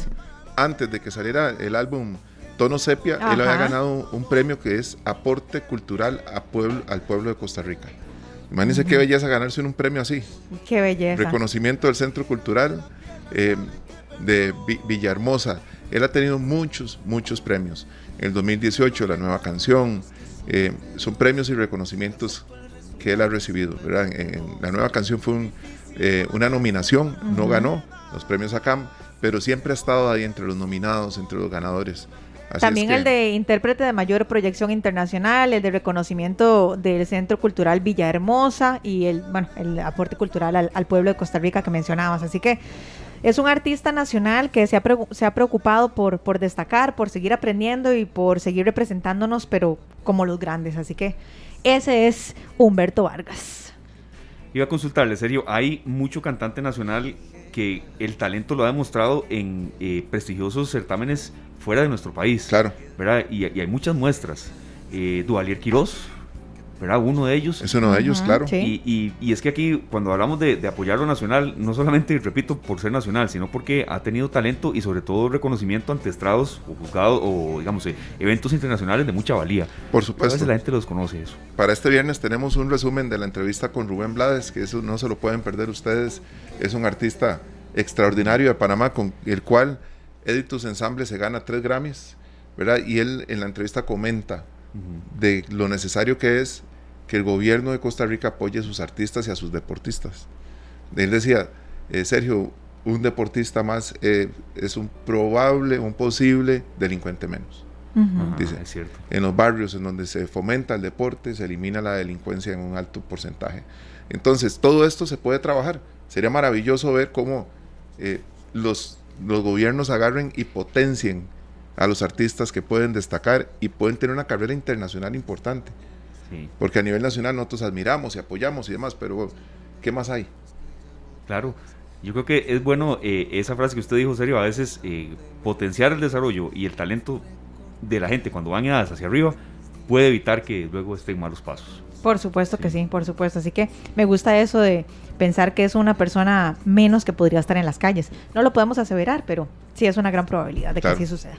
antes de que saliera el álbum Tono Sepia, él había ganado un premio que es aporte cultural a pueblo, al pueblo de Costa Rica. Imagínense qué belleza ganarse un premio así. Qué belleza. Reconocimiento del Centro Cultural eh, de Villahermosa. Él ha tenido muchos, muchos premios. En el 2018, la nueva canción, eh, son premios y reconocimientos que él ha recibido. En, la nueva canción fue eh, una nominación, no ganó los premios ACAM, pero siempre ha estado ahí entre los nominados, entre los ganadores. También el de intérprete de mayor proyección internacional, el de reconocimiento del Centro Cultural Villahermosa y el, bueno, el aporte cultural al, pueblo de Costa Rica que mencionabas. Así que es un artista nacional que se ha, se ha preocupado por, por destacar, por seguir aprendiendo y por seguir representándonos, pero como los grandes. Así que ese es Humberto Vargas. Iba a consultarle, serio, hay mucho cantante nacional que el talento lo ha demostrado en eh, prestigiosos certámenes fuera de nuestro país. Claro. ¿verdad? Y, hay muchas muestras. Eh, Duvalier Quirós, ¿verdad? Uno de ellos. Es uno de ellos, claro. Y, y, es que aquí, cuando hablamos de, apoyar lo nacional, no solamente, *laughs* repito, por ser nacional, sino porque ha tenido talento y sobre todo reconocimiento ante estrados o juzgados o, digamos, eh, eventos internacionales de mucha valía. Por supuesto. A veces la gente los conoce eso. Para este viernes tenemos un resumen de la entrevista con Rubén Blades, que eso no se lo pueden perder ustedes. Es un artista extraordinario de Panamá con el cual Editus Ensemble se gana tres Grammys, ¿verdad? Y él en la entrevista comenta de lo necesario que es que el gobierno de Costa Rica apoye a sus artistas y a sus deportistas. Él decía, eh, Sergio, un deportista más eh, es un probable, un posible delincuente menos. Dice, es cierto. En los barrios en donde se fomenta el deporte, se elimina la delincuencia en un alto porcentaje. Entonces, todo esto se puede trabajar. Sería maravilloso ver cómo eh, los los gobiernos agarren y potencien a los artistas que pueden destacar y pueden tener una carrera internacional importante. Porque a nivel nacional nosotros admiramos y apoyamos y demás, pero ¿qué más hay? Claro, yo creo que es bueno eh, esa frase que usted dijo, serio, a veces eh, potenciar el desarrollo y el talento de la gente cuando van hacia arriba puede evitar que luego estén malos pasos. Por supuesto que sí, por supuesto. Así que me gusta eso de pensar que es una persona menos que podría estar en las calles. No lo podemos aseverar, pero sí es una gran probabilidad de que así suceda.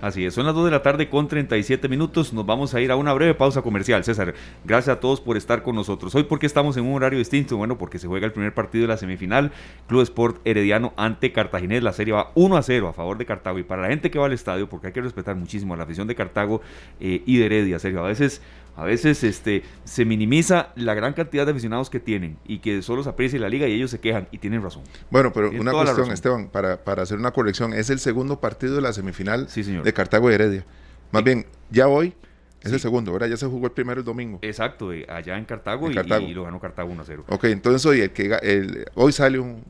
Así es, son las 2 de la tarde con 37 minutos. Nos vamos a ir a una breve pausa comercial. César, gracias a todos por estar con nosotros. Hoy, porque estamos en un horario distinto? Bueno, porque se juega el primer partido de la semifinal. Club Sport Herediano ante Cartaginés. La serie va 1 a 0 a favor de Cartago. Y para la gente que va al estadio, porque hay que respetar muchísimo a la afición de Cartago eh, y de Heredia, serio. A veces a veces este, se minimiza la gran cantidad de aficionados que tienen y que solo se aprecia la liga y ellos se quejan y tienen razón. Bueno, pero una cuestión, Esteban, para, para, hacer una corrección, es el segundo partido de la semifinal de Cartago y Heredia. Más bien, ya hoy es el segundo, ¿verdad? Ya se jugó el primero el domingo. Exacto, eh, allá en Cartago, Y, lo ganó Cartago 1 0. Ok, entonces hoy, el que, el, hoy sale un,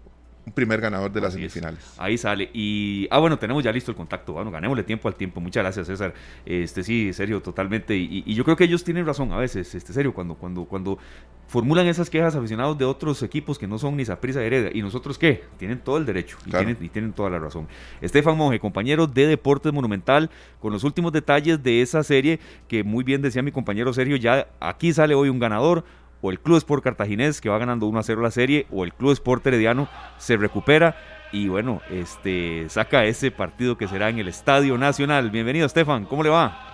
primer ganador de las semifinales. Ahí sale. Y, ah, bueno, tenemos ya listo el contacto. Bueno, ganémosle tiempo al tiempo. Muchas gracias, César. Este, sí, serio, totalmente. Y, yo creo que ellos tienen razón a veces, este, serio, cuando, cuando, cuando formulan esas quejas aficionados de otros equipos que no son ni Saprisa Heredia. ¿Y nosotros qué? Tienen todo el derecho y, tienen, y tienen toda la razón. Estefan Monge, compañero de Deportes Monumental, con los últimos detalles de esa serie que muy bien decía mi compañero Sergio, ya aquí sale hoy un ganador o el Club Sport Cartaginés que va ganando 1 a 0 la serie o el Club Sport Herediano se recupera y bueno, este saca ese partido que será en el Estadio Nacional. Bienvenido Estefan, ¿cómo le va?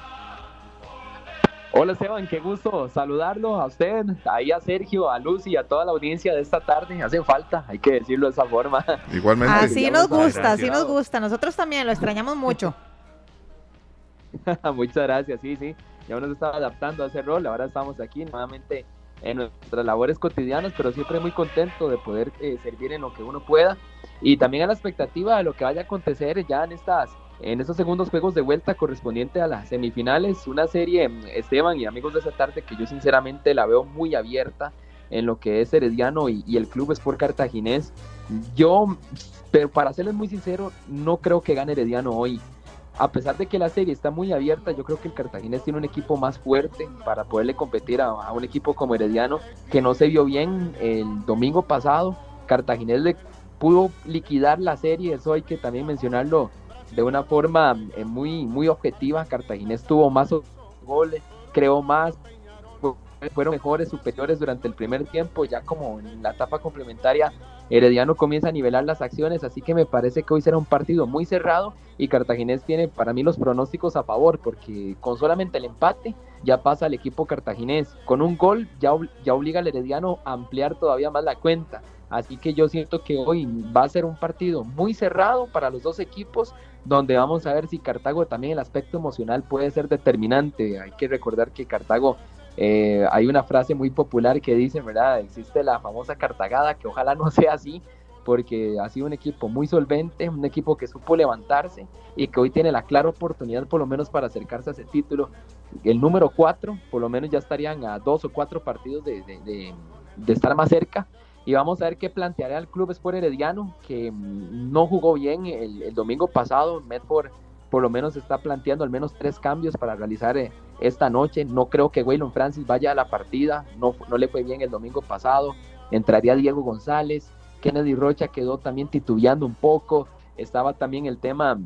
Hola Esteban, qué gusto saludarlo a usted, ahí a Sergio, a Lucy y a toda la audiencia de esta tarde. Hacen falta, hay que decirlo de esa forma. *laughs* Igualmente. Así nos gusta, así nos gusta. Nosotros también lo extrañamos mucho. *laughs* Muchas gracias, sí, sí. Ya uno se estaba adaptando a ese rol, ahora estamos aquí nuevamente en nuestras labores cotidianas, pero siempre muy contento de poder eh, servir en lo que uno pueda. Y también a la expectativa de lo que vaya a acontecer ya en estas en estos segundos juegos de vuelta correspondiente a las semifinales, una serie Esteban y amigos de esa tarde que yo sinceramente la veo muy abierta en lo que es Herediano y, y el club Sport Cartaginés. Yo, pero para serles muy sincero, no creo que gane Herediano hoy a pesar de que la serie está muy abierta, yo creo que el Cartaginés tiene un equipo más fuerte para poderle competir a, un equipo como Herediano, que no se vio bien el domingo pasado. Cartaginés le pudo liquidar la serie, eso hay que también mencionarlo de una forma eh, muy, muy objetiva. Cartaginés tuvo más goles, creó más, fueron mejores, superiores durante el primer tiempo, ya como en la etapa complementaria Herediano comienza a nivelar las acciones, así que me parece que hoy será un partido muy cerrado y Cartaginés tiene para mí los pronósticos a favor, porque con solamente el empate ya pasa el equipo cartaginés. Con un gol ya, ya obliga al Herediano a ampliar todavía más la cuenta. Así que yo siento que hoy va a ser un partido muy cerrado para los dos equipos, donde vamos a ver si Cartago también el aspecto emocional puede ser determinante. Hay que recordar que Cartago, eh, hay una frase muy popular que dice, ¿verdad? Existe la famosa cartagada, que ojalá no *laughs* sea así, porque ha sido un equipo muy solvente, un equipo que supo levantarse y que hoy tiene la clara oportunidad por lo menos para acercarse a ese título. El número 4, por lo menos ya estarían a dos o cuatro partidos de, estar más cerca y vamos a ver qué planteará el club Sport Herediano, que mm, no jugó bien el, domingo pasado. Medford por lo menos está planteando al menos tres cambios para realizar eh, esta noche. No creo que Waylon Francis vaya a la partida, no, no le fue bien el domingo pasado. Entraría Diego González, Kennedy Rocha quedó también titubeando un poco. Estaba también el tema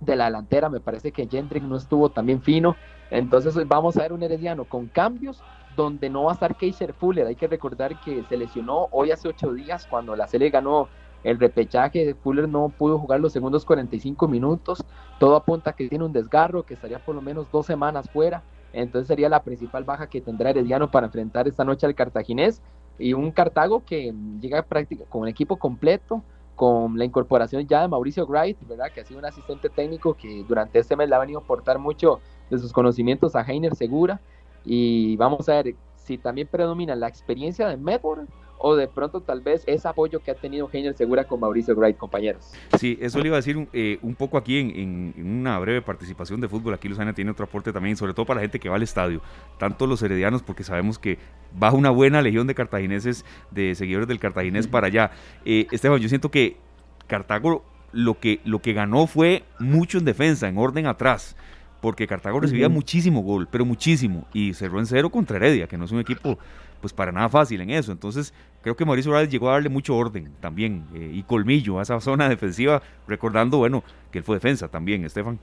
de la delantera, me parece que Gendrick no estuvo también fino. Entonces vamos a ver un Herediano con cambios donde no va a estar Keiser Fuller. Hay que recordar que se lesionó hoy hace ocho días cuando la Sele ganó el repechaje. Fuller no pudo jugar los segundos 45 minutos. Todo apunta que tiene un desgarro, que estaría por lo menos dos semanas fuera. Entonces sería la principal baja que tendrá Herediano para enfrentar esta noche al cartaginés. Y un Cartago que llega práctica con un equipo completo, con la incorporación ya de Mauricio Wright, ¿verdad? que ha sido un asistente técnico que durante este mes le ha venido a aportar mucho de sus conocimientos a Heiner Segura y vamos a ver si también predomina la experiencia de Medford o de pronto tal vez ese apoyo que ha tenido Heiner Segura con Mauricio Wright, compañeros. Sí, eso le iba a decir eh, un poco aquí en, una breve participación de fútbol. Aquí Luzana tiene otro aporte también, sobre todo para la gente que va al estadio, tanto los heredianos, porque sabemos que baja una buena legión de cartagineses, de seguidores del cartaginés para allá. Eh, Esteban, yo siento que Cartago lo que, lo que ganó fue mucho en defensa, en orden atrás porque Cartago recibía muchísimo gol, pero muchísimo, y cerró en cero contra Heredia, que no es un equipo pues para nada fácil en eso. Entonces, creo que Mauricio Morales llegó a darle mucho orden también eh, y colmillo a esa zona defensiva, recordando, bueno, que él fue defensa también, Estefan.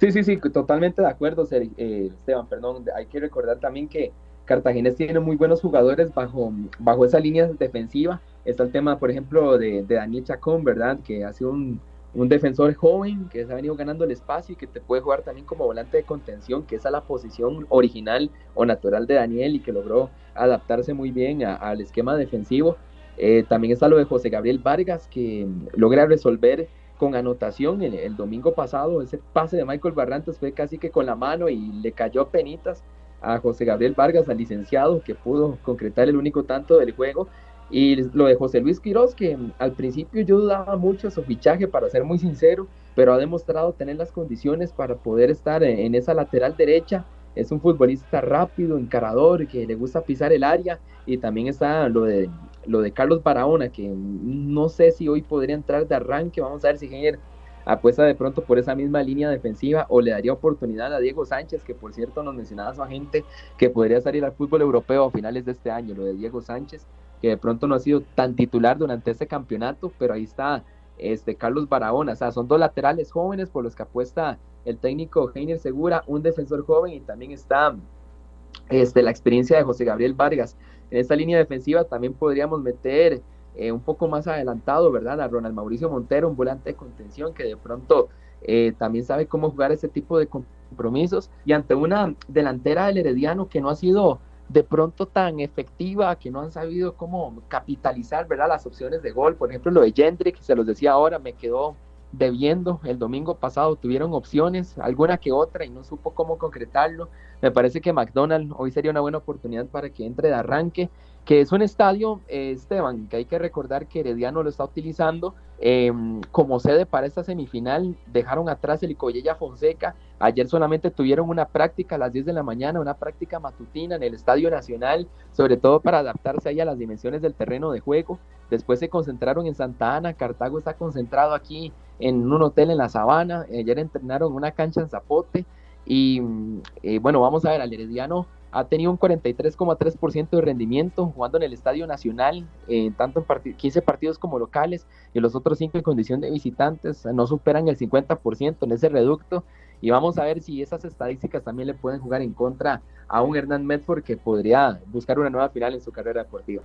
Sí, sí, sí, totalmente de acuerdo, eh, Esteban, perdón. Hay que recordar también que Cartaginés tiene muy buenos jugadores bajo, bajo esa línea defensiva. Está el tema, por ejemplo, de, de Daniel Chacón, ¿verdad? Que ha sido un, un defensor joven que se ha venido ganando el espacio y que te puede jugar también como volante de contención, que es a la posición original o natural de Daniel y que logró adaptarse muy bien al esquema defensivo. Eh, también está lo de José Gabriel Vargas, que logra resolver con anotación el, el, domingo pasado. Ese pase de Michael Barrantes fue casi que con la mano y le cayó penitas a José Gabriel Vargas, al licenciado, que pudo concretar el único tanto del juego. Y lo de José Luis Quiroz, que al principio yo dudaba mucho su fichaje, para ser muy sincero, pero ha demostrado tener las condiciones para poder estar en, esa lateral derecha. Es un futbolista rápido, encarador, que le gusta pisar el área. Y también está lo de, lo de Carlos Barahona, que no sé si hoy podría entrar de arranque. Vamos a ver si Genier apuesta de pronto por esa misma línea defensiva o le daría oportunidad a Diego Sánchez, que por cierto nos mencionaba su agente que podría salir al fútbol europeo a finales de este año, lo de Diego Sánchez que de pronto no ha sido tan titular durante este campeonato, pero ahí está este Carlos Barahona, o sea, son dos laterales jóvenes por los que apuesta el técnico Heiner Segura, un defensor joven y también está este, la experiencia de José Gabriel Vargas. En esta línea defensiva también podríamos meter eh, un poco más adelantado, ¿verdad? A Ronald Mauricio Montero, un volante de contención que de pronto eh, también sabe cómo jugar ese tipo de compromisos y ante una delantera del Herediano que no ha sido de pronto tan efectiva que no han sabido cómo capitalizar ¿verdad? las opciones de gol. Por ejemplo, lo de Jendrick, se los decía ahora, me quedó debiendo. El domingo pasado tuvieron opciones, alguna que otra, y no supo cómo concretarlo. Me parece que McDonald's hoy sería una buena oportunidad para que entre de arranque que es un estadio, eh, Esteban, que hay que recordar que Herediano lo está utilizando em, como sede para esta semifinal. Dejaron atrás el Icoyella Fonseca. Ayer solamente tuvieron una práctica a las 10 de la mañana, una práctica matutina en el Estadio Nacional, sobre todo para adaptarse ahí a las dimensiones del terreno de juego. Después se concentraron en Santa Ana. Cartago está concentrado aquí en un hotel en la Sabana. Ayer entrenaron una cancha en Zapote. Y eh, bueno, vamos a ver, al Herediano ha tenido un 43,3% de rendimiento jugando en el Estadio Nacional, eh, tanto en 15 partidos como locales, y los otros 5 en condición de visitantes no superan el 50% en ese reducto. Y vamos a ver si esas estadísticas también le pueden jugar en contra a un Hernán Medford que podría buscar una nueva final en su carrera deportiva.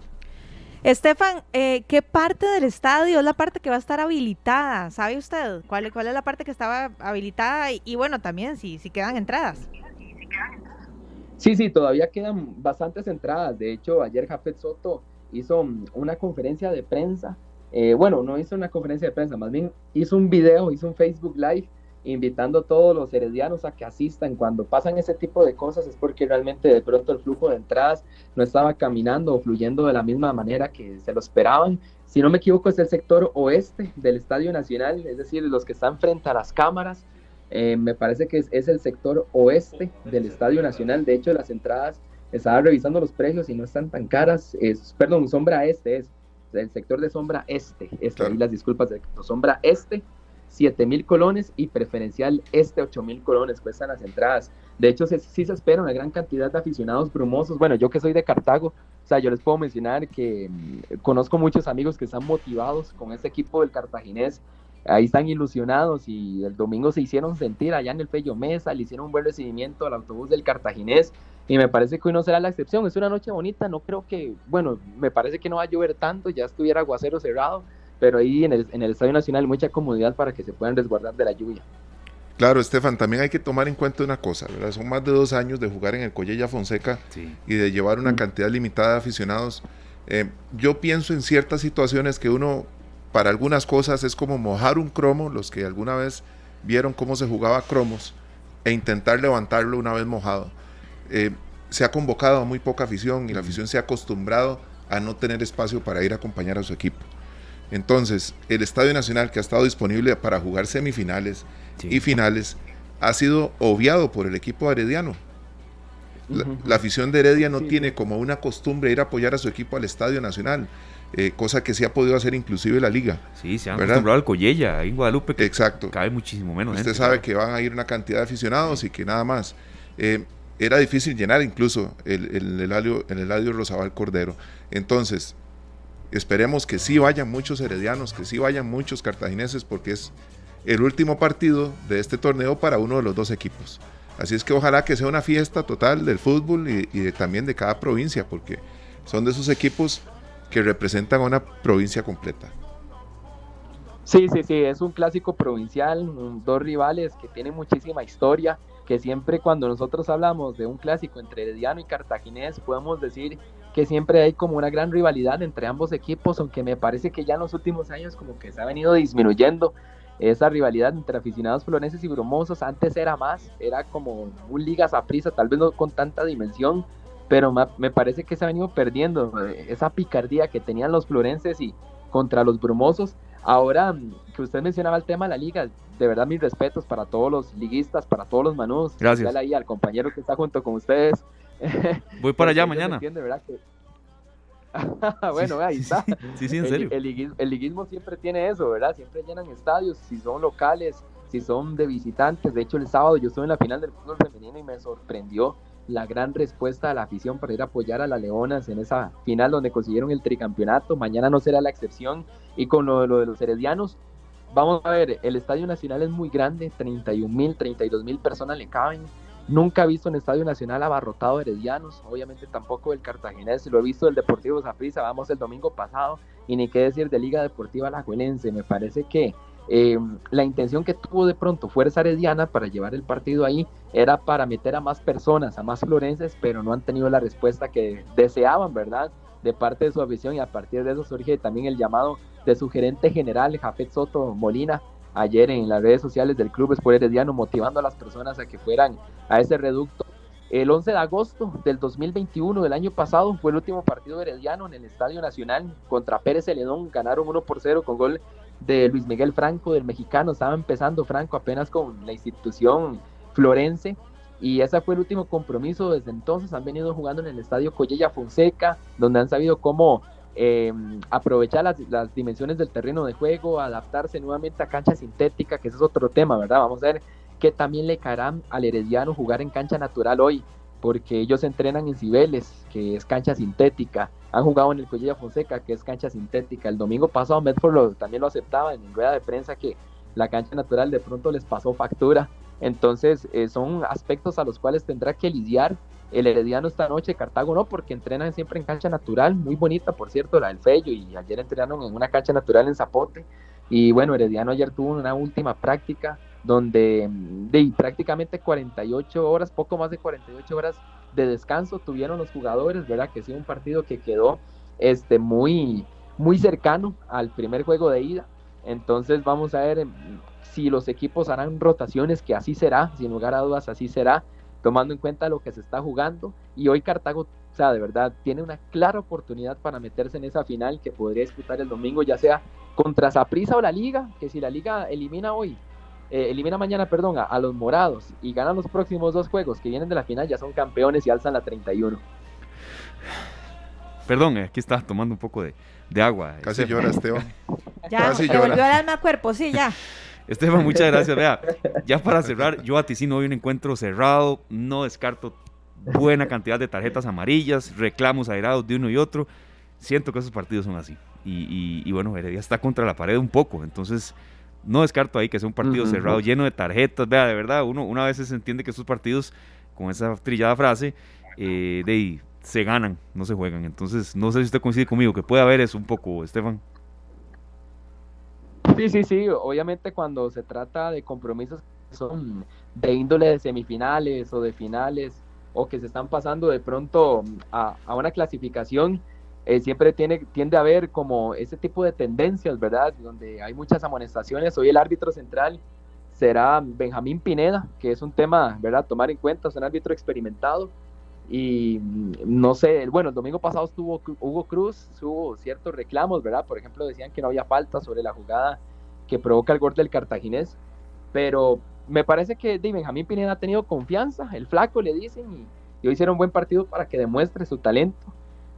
Estefan, eh, ¿qué parte del estadio es la parte que va a estar habilitada? ¿Sabe usted cuál, cuál es la parte que estaba habilitada? Y, bueno, también si, si quedan entradas. Sí, sí, todavía quedan bastantes entradas. De hecho, ayer Jafet Soto hizo mm, una conferencia de prensa eh, bueno, no hizo una conferencia de prensa, más bien hizo un video, hizo un Facebook Live invitando a todos los heredianos a que asistan. Cuando pasan ese tipo de cosas es porque realmente de pronto el flujo de entradas no estaba caminando o fluyendo de la misma manera que se lo esperaban. Si no me equivoco, es el sector oeste del Estadio Nacional, es decir, los que están frente a las cámaras. Eh, me parece que es, el sector oeste del Estadio Nacional. De hecho, las entradas, estaba revisando los precios y no están tan caras. Es, perdón, sombra este es el sector de sombra este, este las disculpas, de sombra este 7 mil colones y preferencial este 8 mil colones cuestan las entradas. De hecho, sí, se espera una gran cantidad de aficionados brumosos. Bueno, yo que soy de Cartago, o sea, yo les puedo mencionar que mm, conozco muchos amigos que están motivados con este equipo del cartaginés. Ahí están ilusionados y el domingo se hicieron sentir allá en el Pello Mesa, le hicieron un buen recibimiento al autobús del cartaginés y me parece que hoy no será la excepción. Es una noche bonita, no creo que, bueno, me parece que no va a llover tanto, ya estuviera aguacero cerrado, pero ahí en el, en el Estadio Nacional mucha comodidad para que se puedan resguardar de la lluvia. Claro, Estefan, también hay que tomar en cuenta una cosa, ¿verdad? Son más de dos años de jugar en el Collella Fonseca y de llevar una mm. cantidad limitada de aficionados. Eh, yo pienso en ciertas situaciones que uno, para algunas cosas, es como mojar un cromo, los que alguna vez vieron cómo se jugaba cromos, e intentar levantarlo una vez mojado. Eh, se ha convocado a muy poca afición y la afición se ha acostumbrado a no tener espacio para ir a acompañar a su equipo. Entonces, el Estadio Nacional que ha estado disponible para jugar semifinales y finales ha sido obviado por el equipo herediano. La, afición de Heredia no tiene como una costumbre ir a apoyar a su equipo al Estadio Nacional, eh, cosa que sí ha podido hacer inclusive la liga. Sí, se han acostumbrado al Collella, ahí en Guadalupe, que Exacto. cabe muchísimo menos. Usted sabe que van a ir una cantidad de aficionados y que nada más. Eh, era difícil llenar incluso el, el, el, el Eladio Rosabal Cordero. Entonces, Esperemos que sí vayan muchos heredianos, que sí vayan muchos cartagineses, porque es el último partido de este torneo para uno de los dos equipos. Así es que ojalá que sea una fiesta total del fútbol y, también de cada provincia, porque son de esos equipos que representan a una provincia completa. Sí, sí, sí, es un clásico provincial, dos rivales que tienen muchísima historia, que siempre cuando nosotros hablamos de un clásico entre Herediano y Cartaginés, podemos decir que siempre hay como una gran rivalidad entre ambos equipos, aunque me parece que ya en los últimos años como que se ha venido disminuyendo esa rivalidad entre aficionados florenses y brumosos. Antes era más, era como un liga prisa, tal vez no con tanta dimensión, pero me parece que se ha venido perdiendo eh, esa picardía que tenían los florenses y contra los brumosos. Ahora que usted mencionaba el tema de la liga, de verdad mis respetos para todos los liguistas, para todos los manudos. Gracias. Ahí al compañero que está junto con ustedes. *laughs* Voy para allá mañana. *laughs* bueno, ahí está. Sí, sí, en serio. El, liguismo, siempre tiene eso, ¿verdad? Siempre llenan estadios, si son locales, si son de visitantes. De hecho, el sábado yo estuve en la final del fútbol femenino y me sorprendió la gran respuesta de la afición para ir a apoyar a las Leonas en esa final donde consiguieron el tricampeonato. Mañana no será la excepción. Y con lo, lo de los heredianos, vamos a ver, el Estadio Nacional es muy grande, 31 mil, 32 mil personas le caben Nunca he visto un estadio nacional abarrotado de heredianos, obviamente tampoco del cartaginés, lo he visto del Deportivo Zaprisa, vamos el domingo pasado, y ni qué decir de Liga Deportiva Alajuelense. Me parece que eh, la intención que tuvo de pronto Fuerza Herediana para llevar el partido ahí era para meter a más personas, a más florenses, pero no han tenido la respuesta que deseaban, ¿verdad? De parte de su afición y a partir de eso surge también el llamado de su gerente general, Jafet Soto Molina, ayer en las redes sociales del Club Sport Herediano, motivando a las personas a que fueran a ese reducto. El 11 de agosto del 2021 del año pasado fue el último partido herediano en el Estadio Nacional contra Pérez Celedón. Ganaron 1 por 0 con gol de Luis Miguel Franco, del mexicano. Estaba empezando Franco apenas con la institución florense. Y ese fue el último compromiso. Desde entonces han venido jugando en el Estadio Collella Fonseca, donde han sabido cómo eh, aprovechar las, dimensiones del terreno de juego, adaptarse nuevamente a cancha sintética, que ese es otro tema, ¿verdad? Vamos a ver qué también le caerá al Herediano jugar en cancha natural hoy, porque ellos entrenan en Cibeles, que es cancha sintética, han jugado en el Collella Fonseca, que es cancha sintética. El domingo pasado Medford también lo aceptaba en rueda de prensa que la cancha natural de pronto les pasó factura. Entonces eh, son aspectos a los cuales tendrá que lidiar el Herediano esta noche, Cartago no, porque entrenan siempre en cancha natural, muy bonita por cierto, la del Fello, y ayer entrenaron en una cancha natural en Zapote. Y bueno, Herediano ayer tuvo una última práctica donde de prácticamente 48 horas, poco más de 48 horas de descanso tuvieron los jugadores, ¿verdad? Que sí, un partido que quedó este, muy, muy cercano al primer juego de ida. Entonces vamos a ver em, si los equipos harán rotaciones, que así será, sin lugar a dudas así será, tomando en cuenta lo que se está jugando. Y hoy Cartago, o sea, de verdad, tiene una clara oportunidad para meterse en esa final que podría disputar el domingo, ya sea contra Saprissa o la Liga, que si la Liga elimina hoy, eh, elimina mañana, perdón, a, los morados y ganan los próximos dos juegos que vienen de la final, ya son campeones y alzan la 31. Perdón, aquí estás tomando un poco de, agua. Casi llora, Esteban. *laughs* Ya, Casi llora. volvió al alma cuerpo, sí, ya. *laughs* Esteban, muchas gracias. Vea, ya para cerrar, yo no hoy un encuentro cerrado, no descarto buena cantidad de tarjetas amarillas, reclamos airados de uno y otro. Siento que esos partidos son así. Y, bueno, Heredia está contra la pared un poco, entonces no descarto ahí que sea un partido cerrado, lleno de tarjetas. Vea, de verdad, uno una vez se entiende que estos partidos, con esa trillada frase, eh, de se ganan, no se juegan. Entonces, no sé si usted coincide conmigo, que puede haber eso un poco, Estefan. Sí, sí, sí. Obviamente cuando se trata de compromisos que son de índole de semifinales o de finales o que se están pasando de pronto a, una clasificación, eh, siempre tiene, tiende a haber como ese tipo de tendencias, ¿verdad? Donde hay muchas amonestaciones. Hoy el árbitro central será Benjamín Pineda, que es un tema, ¿verdad? Tomar en cuenta, es un árbitro experimentado y mm, no sé, bueno, el domingo pasado estuvo Hugo Cruz, hubo ciertos reclamos, ¿verdad? Por ejemplo, decían que no había falta sobre la jugada que provoca el gol del cartaginés, pero me parece que de Benjamín Pineda ha tenido confianza, el flaco le dicen, y, hoy hicieron un buen partido para que demuestre su talento.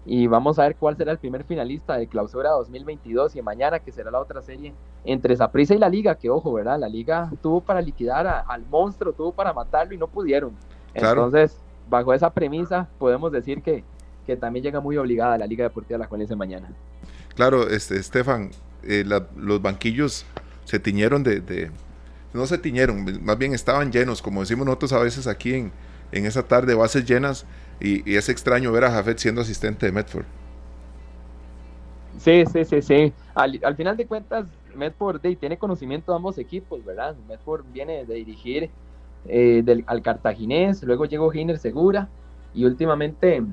Y vamos a ver cuál será el primer finalista de clausura 2022 y mañana que será la otra serie entre Saprissa y la Liga, que ojo, ¿verdad? La Liga tuvo para liquidar al monstruo, tuvo para matarlo y no pudieron. Entonces, bajo esa premisa podemos decir que, también llega muy obligada la Liga Deportiva La Juelense mañana. Claro, este, Estefan, eh, los banquillos se tiñeron de, no se tiñeron, más bien estaban llenos, como decimos nosotros a veces aquí en, en esa tarde, bases llenas, y, es extraño ver a Jafet siendo asistente de Medford. Sí, sí, sí, sí. Al, al final de cuentas, Medford tiene conocimiento de ambos equipos, ¿verdad? Medford viene de dirigir eh, al cartaginés, luego llegó Giner Segura y últimamente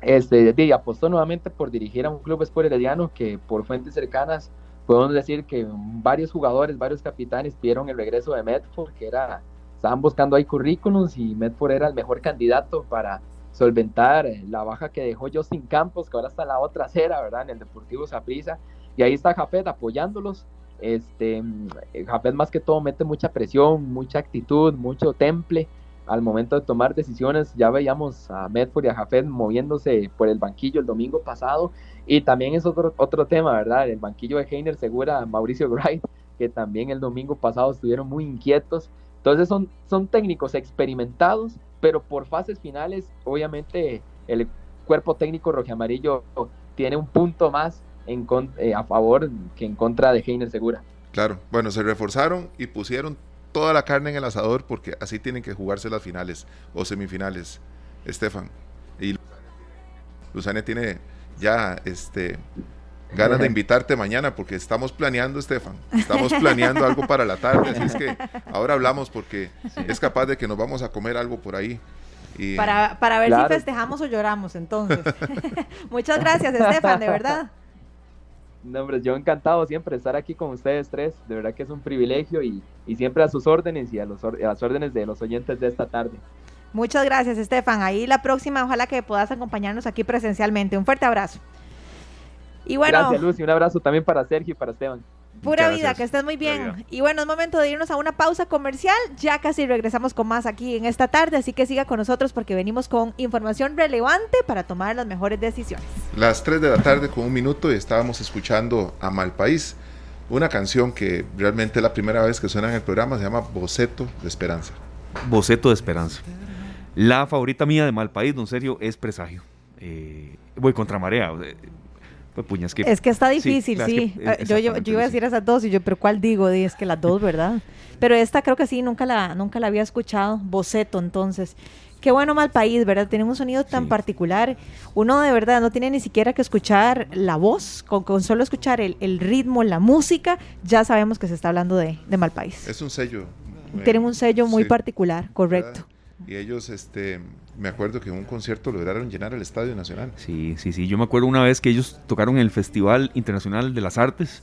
este, apostó nuevamente por dirigir a un club Herediano que por fuentes cercanas podemos decir que varios jugadores, varios capitanes pidieron el regreso de Medford, que era, estaban buscando ahí currículums y Medford era el mejor candidato para solventar la baja que dejó Justin Campos, que ahora está en la otra acera, ¿verdad? En el Deportivo Saprissa. Y ahí está Jafet apoyándolos. Este, Jafet más que todo mete mucha presión, mucha actitud, mucho temple al momento de tomar decisiones. Ya veíamos a Medford y a Jafet moviéndose por el banquillo el domingo pasado. Y también es otro, otro tema, ¿verdad? El banquillo de Heiner Segura, Mauricio Wright, que también el domingo pasado estuvieron muy inquietos. Entonces son, son técnicos experimentados, pero por fases finales, obviamente el cuerpo técnico amarillo tiene un punto más en, eh, a favor que en contra de Heiner Segura. Claro, bueno, se reforzaron y pusieron toda la carne en el asador porque así tienen que jugarse las finales o semifinales, Estefan. Y Luzania tiene ya este ganas de invitarte mañana porque estamos planeando, Estefan. Estamos planeando algo para la tarde, así es que ahora hablamos porque es capaz de que nos vamos a comer algo por ahí. Y... Para, para ver si festejamos o lloramos, entonces. *laughs* Muchas gracias, Estefan, de verdad. No, hombre, yo encantado siempre estar aquí con ustedes tres. De verdad que es un privilegio y, siempre a sus órdenes y a, los, a las órdenes de los oyentes de esta tarde. Muchas gracias, Estefan. Ahí la próxima, ojalá que puedas acompañarnos aquí presencialmente. Un fuerte abrazo. Y bueno, gracias, Lucy. Un abrazo también para Sergio y para Esteban. Pura vida, que estés muy bien. Y bueno, es momento de irnos a una pausa comercial. Ya casi regresamos con más aquí en esta tarde, así que siga con nosotros porque venimos con información relevante para tomar las mejores decisiones. Las 3 de la tarde con un minuto y estábamos escuchando a Malpaís, una canción que realmente es la primera vez que suena en el programa, se llama Boceto de Esperanza. Boceto de Esperanza. La favorita mía de Malpaís, don Sergio, es Presagio. Eh, voy contra marea. Pues, es que está difícil, sí. Eh, yo, yo, iba a decir esas dos y yo, pero ¿cuál digo? Es que las dos, *laughs* ¿verdad? Pero esta creo que sí, nunca la, nunca la había escuchado. Boceto, entonces. Qué bueno mal país, ¿verdad? Tiene un sonido tan particular. Uno de verdad no tiene ni siquiera que escuchar la voz, con, solo escuchar el, ritmo, la música, ya sabemos que se está hablando de, de mal país. Es un sello. Tienen un sello muy particular, correcto. Y ellos, este, me acuerdo que en un concierto lograron llenar el Estadio Nacional. Sí, sí, sí. Yo me acuerdo una vez que ellos tocaron en el Festival Internacional de las Artes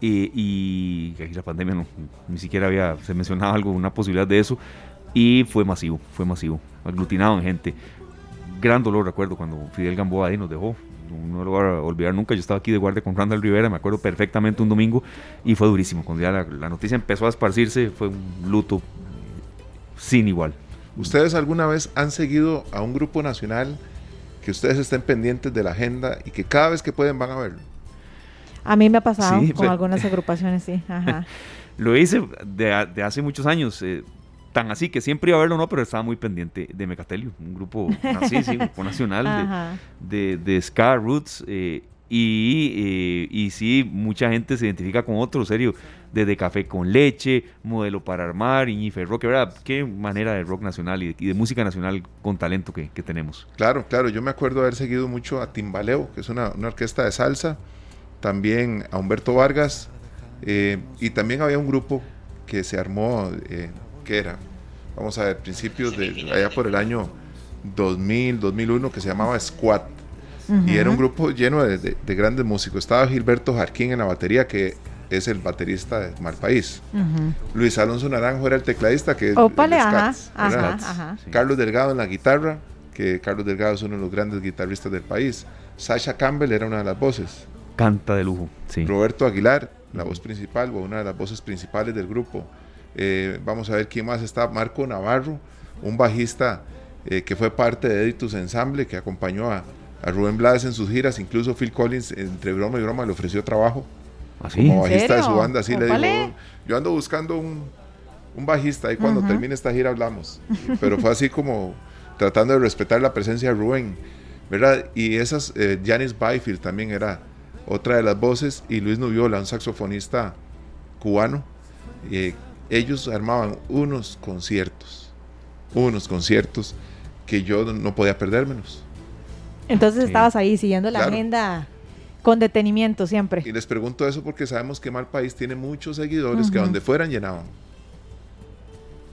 y, la pandemia no, ni siquiera había, se mencionaba algo, una posibilidad de eso y fue masivo, fue masivo, aglutinado en gente. Gran dolor recuerdo cuando Fidel Gamboa ahí nos dejó, no lo voy a olvidar nunca. Yo estaba aquí de guardia con Randall Rivera, me acuerdo perfectamente un domingo y fue durísimo. Cuando ya la, noticia empezó a esparcirse, fue un luto sin igual. ¿Ustedes alguna vez han seguido a un grupo nacional que ustedes estén pendientes de la agenda y que cada vez que pueden van a verlo? A mí me ha pasado sí, con pero, algunas agrupaciones, sí. *laughs* Ajá. lo hice de, de, hace muchos años. Eh, tan así que siempre iba a verlo, no, pero estaba muy pendiente de Mecatelio, un grupo así, sí, un grupo nacional de, de, de, Ska Roots. Eh, y, eh, y sí, mucha gente se identifica con otro, serio, desde Café con Leche, Modelo para Armar, Iñife Rock, ¿verdad? Qué manera de rock nacional y de, música nacional con talento que, tenemos. Claro, claro, yo me acuerdo haber seguido mucho a Timbaleo, que es una, una orquesta de salsa, también a Humberto Vargas, eh, y también había un grupo que se armó, eh, que era, vamos a ver, principios de allá por el año 2000, 2001, que se llamaba Squad. Uh -huh. Y era un grupo lleno de, de, de, grandes músicos. Estaba Gilberto Jarquín en la batería, que es el baterista de Malpaís. Uh -huh. Luis Alonso Naranjo era el tecladista, que Opale, el ajá, Scats, ajá, ajá. Carlos Delgado en la guitarra, que Carlos Delgado es uno de los grandes guitarristas del país. Sasha Campbell era una de las voces. Canta de lujo, sí. Roberto Aguilar, la voz principal o una de las voces principales del grupo. Eh, vamos a ver quién más está. Marco Navarro, un bajista eh, que fue parte de Editus Ensemble, que acompañó a, a, Rubén Blades en sus giras. Incluso Phil Collins, entre broma y broma, le ofreció trabajo ¿Así? como bajista de su banda. Así le dijo: Yo ando buscando un, un bajista y cuando uh -huh. termine esta gira hablamos. Pero fue así como tratando de respetar la presencia de Rubén, ¿verdad? Y esas, eh, Janis Byfield también era otra de las voces, y Luis Nubiola, un saxofonista cubano. Eh, ellos armaban unos conciertos, unos conciertos que yo no podía perdérmelos. Entonces sí. estabas ahí siguiendo la claro. agenda con detenimiento siempre. Y les pregunto eso porque sabemos que Mal País tiene muchos seguidores uh -huh. que donde fueran llenaban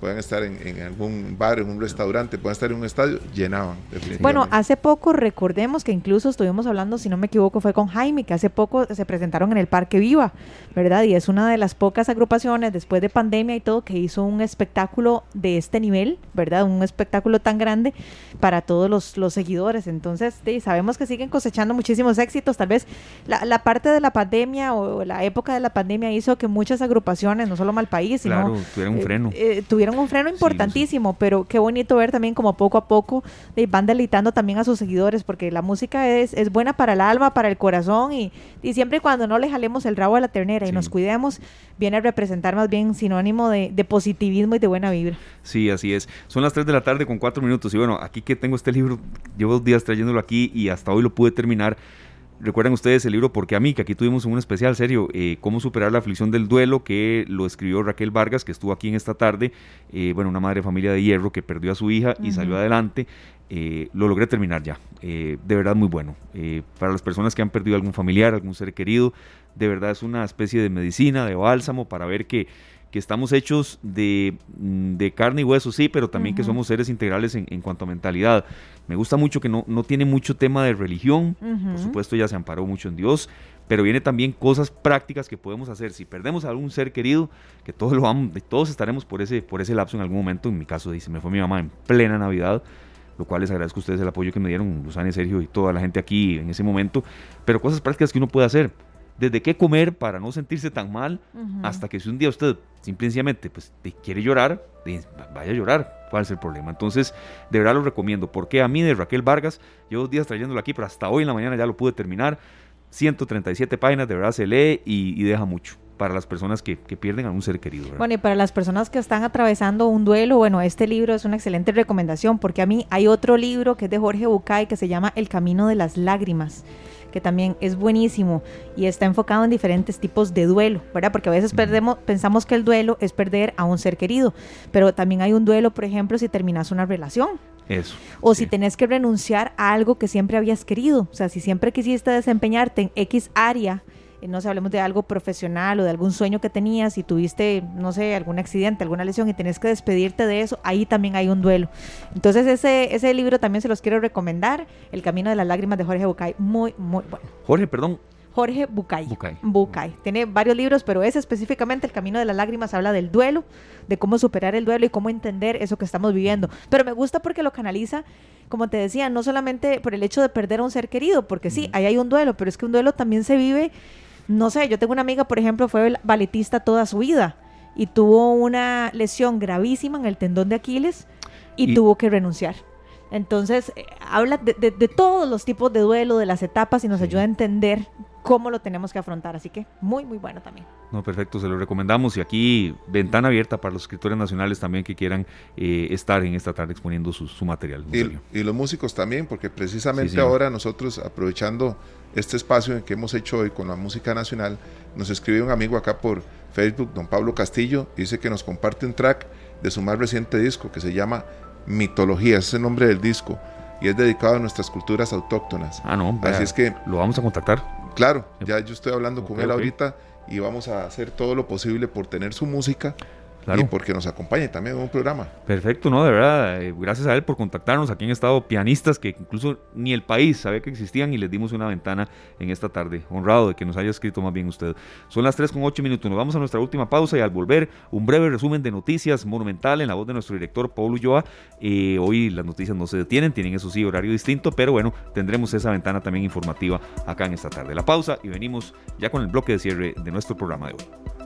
pueden estar en, en, algún bar, en un restaurante, pueden estar en un estadio, llenaban. Bueno, hace poco recordemos que incluso estuvimos hablando, si no me equivoco, fue con Jaime, que hace poco se presentaron en el Parque Viva, ¿verdad? Y es una de las pocas agrupaciones después de pandemia y todo que hizo un espectáculo de este nivel, ¿verdad? Un espectáculo tan grande para todos los, los seguidores. Entonces, sí, sabemos que siguen cosechando muchísimos éxitos. Tal vez la, la, parte de la pandemia o la época de la pandemia hizo que muchas agrupaciones, no solo Malpaís, sino... Claro, tuvieron un freno. Eh, eh, tuvieron un freno importantísimo, sí, pero qué bonito ver también como poco a poco van deleitando también a sus seguidores, porque la música es, es buena para el alma, para el corazón, y, y siempre y cuando no le jalemos el rabo a la ternera sí. y nos cuidemos, viene a representar más bien sinónimo de, de, positivismo y de buena vibra. Sí, así es. Son las 3 de la tarde con 4 minutos, y bueno, aquí que tengo este libro, llevo dos días trayéndolo aquí y hasta hoy lo pude terminar. Recuerden ustedes el libro Porque a mí, que aquí tuvimos un especial serio, eh, Cómo superar la aflicción del duelo, que lo escribió Raquel Vargas, que estuvo aquí en esta tarde, eh, bueno, una madre de familia de hierro que perdió a su hija y uh -huh. salió adelante. Eh, lo logré terminar ya, de verdad muy bueno. para las personas que han perdido algún familiar, algún ser querido, de verdad es una especie de medicina, de bálsamo, para ver que que estamos hechos de, mm, de, carne y hueso, sí, pero también uh -huh. que somos seres integrales en, en, cuanto a mentalidad. Me gusta mucho que no, no tiene mucho tema de religión, uh -huh. por supuesto ya se amparó mucho en Dios, pero viene también cosas prácticas que podemos hacer. Si perdemos a algún ser querido, que todos lo vamos, todos estaremos por ese, por ese lapso en algún momento, en mi caso dice, me fue mi mamá en plena Navidad, lo cual les agradezco a ustedes el apoyo que me dieron, Luzana y Sergio y toda la gente aquí en ese momento, pero cosas prácticas que uno puede hacer desde qué comer para no sentirse tan mal, uh -huh. hasta que si un día usted simplemente pues, quiere llorar, vaya a llorar, ¿cuál es el problema? Entonces, de verdad lo recomiendo, porque a mí de Raquel Vargas, llevo dos días trayéndolo aquí, pero hasta hoy en la mañana ya lo pude terminar, 137 páginas, de verdad se lee y, y deja mucho para las personas que, que, pierden a un ser querido. ¿verdad? Bueno, y para las personas que están atravesando un duelo, bueno, este libro es una excelente recomendación, porque a mí hay otro libro que es de Jorge Bucay que se llama El Camino de las Lágrimas que también es buenísimo y está enfocado en diferentes tipos de duelo, ¿verdad? Porque a veces perdemos, pensamos que el duelo es perder a un ser querido, pero también hay un duelo, por ejemplo, si terminas una relación. Eso. O sí. si tenés que renunciar a algo que siempre habías querido. O sea, si siempre quisiste desempeñarte en X área no sé, hablemos de algo profesional o de algún sueño que tenías y tuviste, no sé, algún accidente, alguna lesión y tenés que despedirte de eso, ahí también hay un duelo. Entonces ese, ese libro también se los quiero recomendar, El Camino de las Lágrimas de Jorge Bucay, muy, muy bueno. Jorge, perdón, Jorge Bucay. Bucay. Bucay. Tiene varios libros, pero ese específicamente, El Camino de las Lágrimas, habla del duelo, de cómo superar el duelo y cómo entender eso que estamos viviendo. Pero me gusta porque lo canaliza, como te decía, no solamente por el hecho de perder a un ser querido, porque sí, ahí hay un duelo, pero es que un duelo también se vive, no sé, yo tengo una amiga, por ejemplo, fue balletista toda su vida y tuvo una lesión gravísima en el tendón de Aquiles y, tuvo que renunciar. Entonces, eh, habla de, de, todos los tipos de duelo, de las etapas y nos ayuda a entender cómo lo tenemos que afrontar. Así que muy, muy bueno también. No, perfecto, se lo recomendamos. Y aquí, ventana abierta para los escritores nacionales también que quieran eh, estar en esta tarde exponiendo su, material. Y, los músicos también, porque precisamente ahora nosotros, aprovechando este espacio que hemos hecho hoy con la música nacional, nos escribe un amigo acá por Facebook, don Pablo Castillo, dice que nos comparte un track de su más reciente disco que se llama Mitología, ese es el nombre del disco, y es dedicado a nuestras culturas autóctonas. Ah, no, así es que lo vamos a contactar. Claro, ya yo estoy hablando con él ahorita y vamos a hacer todo lo posible por tener su música y porque nos acompañe también en un programa. Perfecto, no, de verdad, eh, gracias a él por contactarnos. Aquí han estado pianistas que incluso ni el país sabía que existían y les dimos una ventana en esta tarde. Honrado de que nos haya escrito más bien usted. Son las 3 con 8 minutos, nos vamos a nuestra última pausa y al volver un breve resumen de noticias monumental en la voz de nuestro director Paulo Ulloa. Eh, hoy las noticias no se detienen, tienen eso sí horario distinto, pero bueno, tendremos esa ventana también informativa acá en esta tarde. La pausa y venimos ya con el bloque de cierre de nuestro programa de hoy.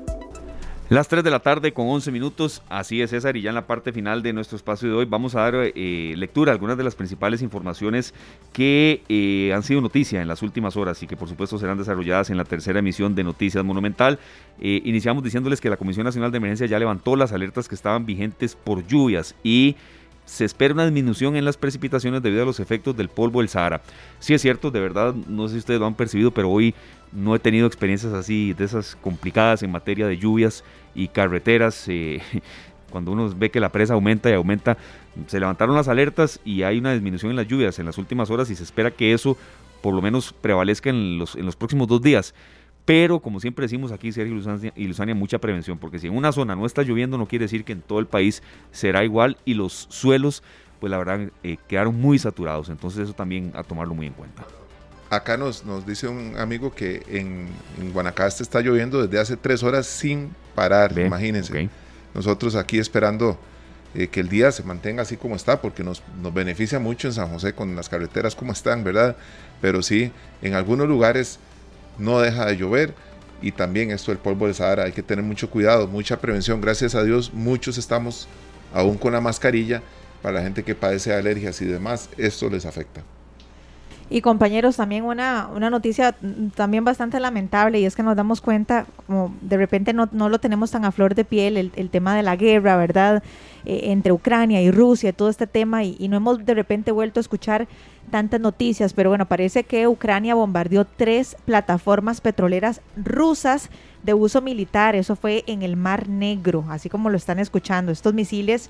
Las 3 de la tarde con 11 minutos, así es César, y ya en la parte final de nuestro espacio de hoy vamos a dar eh, lectura a algunas de las principales informaciones que eh, han sido noticia en las últimas horas y que por supuesto serán desarrolladas en la tercera emisión de Noticias Monumental. Eh, iniciamos diciéndoles que la Comisión Nacional de Emergencia ya levantó las alertas que estaban vigentes por lluvias y se espera una disminución en las precipitaciones debido a los efectos del polvo del Sahara. Sí es cierto, de verdad, no sé si ustedes lo han percibido, pero hoy no he tenido experiencias así, de esas complicadas en materia de lluvias y carreteras. Eh, *laughs* cuando uno ve que la presa aumenta y aumenta, se levantaron las alertas y hay una disminución en las lluvias en las últimas horas y se espera que eso por lo menos prevalezca en los, en los próximos dos días. Pero como siempre decimos aquí, Sergio y Luzania, mucha prevención, porque si en una zona no está lloviendo no quiere decir que en todo el país será igual y los suelos, pues la verdad, eh, quedaron muy saturados. Entonces eso también a tomarlo muy en cuenta. Acá nos, nos dice un amigo que en, Guanacaste está lloviendo desde hace tres horas sin parar, imagínense. Nosotros aquí esperando eh, que el día se mantenga así como está, porque nos, nos beneficia mucho en San José con las carreteras como están, ¿verdad? Pero sí, en algunos lugares no deja de llover y también esto del polvo del Sahara, hay que tener mucho cuidado, mucha prevención. Gracias a Dios, muchos estamos aún con la mascarilla. Para la gente que padece alergias y demás, esto les afecta. Y compañeros, también una, una noticia también bastante lamentable y es que nos damos cuenta, como de repente no, no lo tenemos tan a flor de piel, el, el tema de la guerra, ¿verdad? Eh, entre Ucrania y Rusia, todo este tema, y, no hemos de repente vuelto a escuchar tantas noticias, pero bueno, parece que Ucrania bombardeó tres plataformas petroleras rusas de uso militar, eso fue en el Mar Negro, así como lo están escuchando. Estos misiles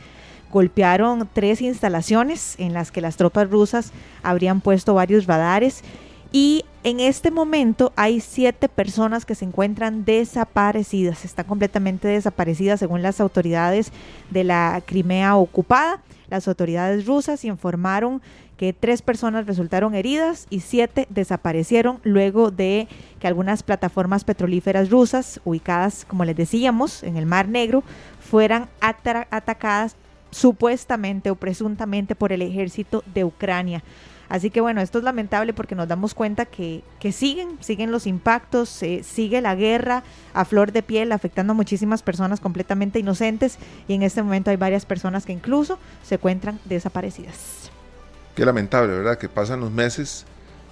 golpearon tres instalaciones en las que las tropas rusas habrían puesto varios radares y en este momento hay siete personas que se encuentran desaparecidas, están completamente desaparecidas según las autoridades de la Crimea ocupada. Las autoridades rusas informaron que tres personas resultaron heridas y siete desaparecieron luego de que algunas plataformas petrolíferas rusas, ubicadas, como les decíamos, en el Mar Negro, fueran atacadas supuestamente o presuntamente por el ejército de Ucrania. Así que bueno, esto es lamentable porque nos damos cuenta que, que siguen, siguen los impactos, sigue la guerra a flor de piel afectando a muchísimas personas completamente inocentes y en este momento hay varias personas que incluso se encuentran desaparecidas. Qué lamentable, ¿verdad? Que pasan los meses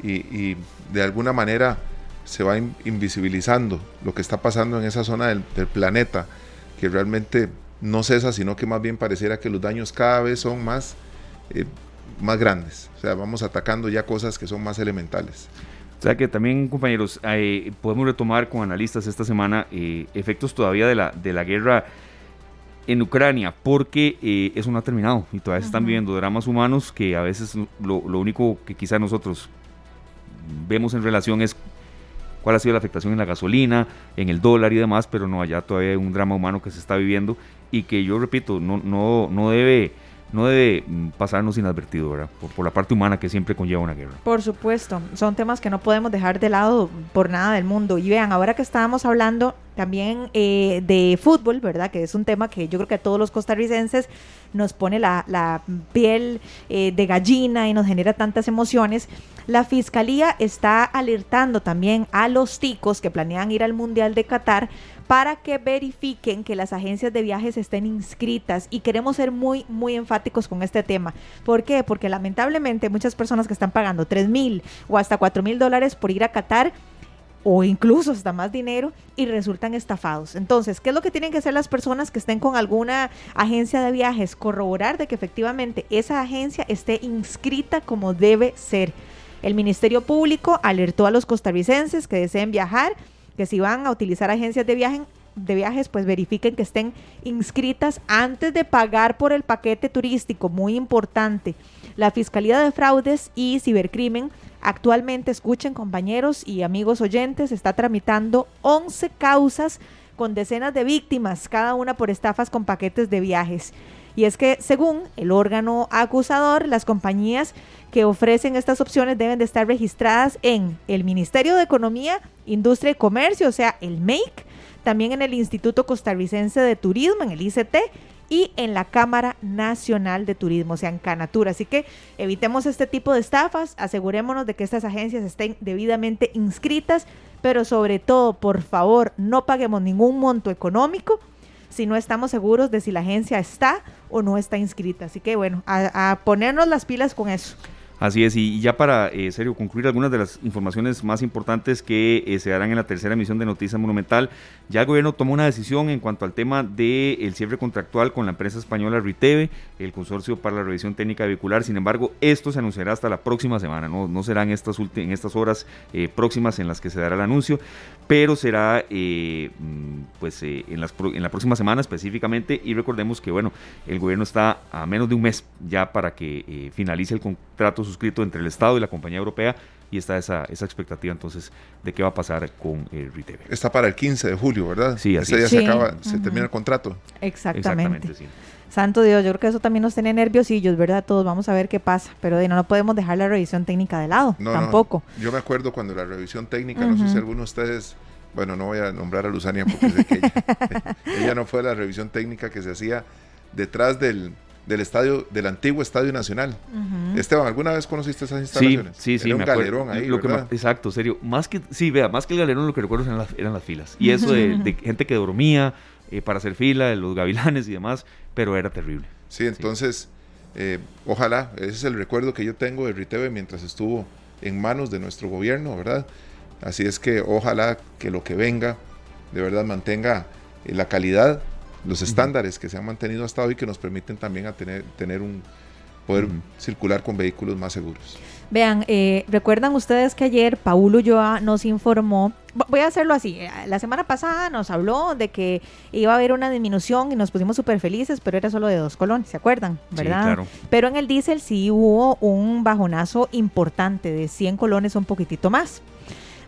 y, de alguna manera se va invisibilizando lo que está pasando en esa zona del, del planeta, que realmente no cesa, sino que más bien pareciera que los daños cada vez son más, eh, más grandes. O sea, vamos atacando ya cosas que son más elementales. O sea que también, compañeros, eh, podemos retomar con analistas esta semana eh, efectos todavía de la, de la guerra en Ucrania, porque eso no ha terminado y todavía se están viviendo dramas humanos que a veces lo, lo único que quizá nosotros vemos en relación es cuál ha sido la afectación en la gasolina, en el dólar y demás, pero no, allá todavía hay un drama humano que se está viviendo y que yo repito, no, no, no debe no debe mm, pasarnos inadvertido, ¿verdad? Por, la parte humana que siempre conlleva una guerra. Por supuesto, son temas que no podemos dejar de lado por nada del mundo. Y vean, ahora que estábamos hablando también eh, de fútbol, ¿verdad? Que es un tema que yo creo que a todos los costarricenses nos pone la, piel eh, de gallina y nos genera tantas emociones. La Fiscalía está alertando también a los ticos que planean ir al Mundial de Qatar para que verifiquen que las agencias de viajes estén inscritas y queremos ser muy, muy enfáticos con este tema. ¿Por qué? Porque lamentablemente muchas personas que están pagando 3 mil o hasta 4 mil dólares por ir a Qatar o incluso hasta más dinero y resultan estafados. Entonces, ¿qué es lo que tienen que hacer las personas que estén con alguna agencia de viajes? Corroborar de que efectivamente esa agencia esté inscrita como debe ser. El Ministerio Público alertó a los costarricenses que deseen viajar que si van a utilizar agencias de, viaje, de viajes, pues verifiquen que estén inscritas antes de pagar por el paquete turístico, muy importante. La Fiscalía de Fraudes y Cibercrimen actualmente, escuchen compañeros y amigos oyentes, está tramitando 11 causas con decenas de víctimas, cada una por estafas con paquetes de viajes. Y es que según el órgano acusador, las compañías que ofrecen estas opciones deben de estar registradas en el Ministerio de Economía, Industria y Comercio, o sea, el MEIC, también en el Instituto Costarricense de Turismo, en el ICT, y en la Cámara Nacional de Turismo, o sea, en Canatura. Así que evitemos este tipo de estafas, asegurémonos de que estas agencias estén debidamente inscritas, pero sobre todo, por favor, no paguemos ningún monto económico si no estamos seguros de si la agencia está o no está inscrita. Así que bueno, a, ponernos las pilas con eso. Así es, y ya para, eh, serio, concluir algunas de las informaciones más importantes que eh, se darán en la tercera emisión de Noticias Monumental, ya el gobierno tomó una decisión en cuanto al tema del cierre contractual con la empresa española Riteve, el consorcio para la revisión técnica vehicular, sin embargo, esto se anunciará hasta la próxima semana, no, no serán estas, en estas horas eh, próximas en las que se dará el anuncio, pero será mm, pues en, las, en la próxima semana específicamente, y recordemos que, bueno, el gobierno está a menos de un mes ya para que finalice el contrato suscrito entre el Estado y la compañía europea y está esa, esa expectativa entonces de qué va a pasar con el Riteve. Está para el 15 de julio, ¿verdad? Sí, así Ese día se acaba, se termina el contrato. Exactamente. Santo Dios, yo creo que eso también nos tiene nerviosillos, ¿verdad? Todos vamos a ver qué pasa, pero no, no podemos dejar la revisión técnica de lado, tampoco. Yo me acuerdo cuando la revisión técnica, no sé si alguno de ustedes, bueno, no voy a nombrar a Luzania porque sé que ella, *laughs* ella no fue la revisión técnica que se hacía detrás del, del estadio, del antiguo Estadio Nacional. Esteban, ¿alguna vez conociste esas instalaciones? Sí, sí, sí. un galerón ahí, exacto, serio. Más que, sí, vea, más que el galerón lo que recuerdo eran las, eran las filas. Y eso de, gente que dormía eh, para hacer fila, de los gavilanes y demás, pero era terrible. Sí, entonces, eh, ojalá, ese es el recuerdo que yo tengo de Riteve mientras estuvo en manos de nuestro gobierno, ¿verdad? Así es que ojalá que lo que venga de verdad mantenga eh, la calidad los estándares que se han mantenido hasta hoy que nos permiten también a tener, tener un poder circular con vehículos más seguros. Vean, eh, recuerdan ustedes que ayer Paulo Ulloa nos informó, voy a hacerlo así, eh, la semana pasada nos habló de que iba a haber una disminución y nos pusimos súper felices, pero era solo de dos colones, ¿se acuerdan? ¿Verdad? Sí, claro. Pero en el diésel sí hubo un bajonazo importante de 100 colones, un poquitito más.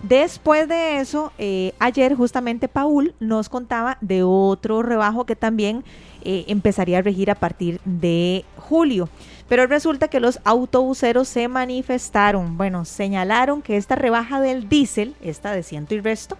Después de eso, eh, ayer justamente Paul nos contaba de otro rebajo que también eh, empezaría a regir a partir de julio. Pero resulta que los autobuseros se manifestaron, bueno, señalaron que esta rebaja del diésel, esta de ciento y resto,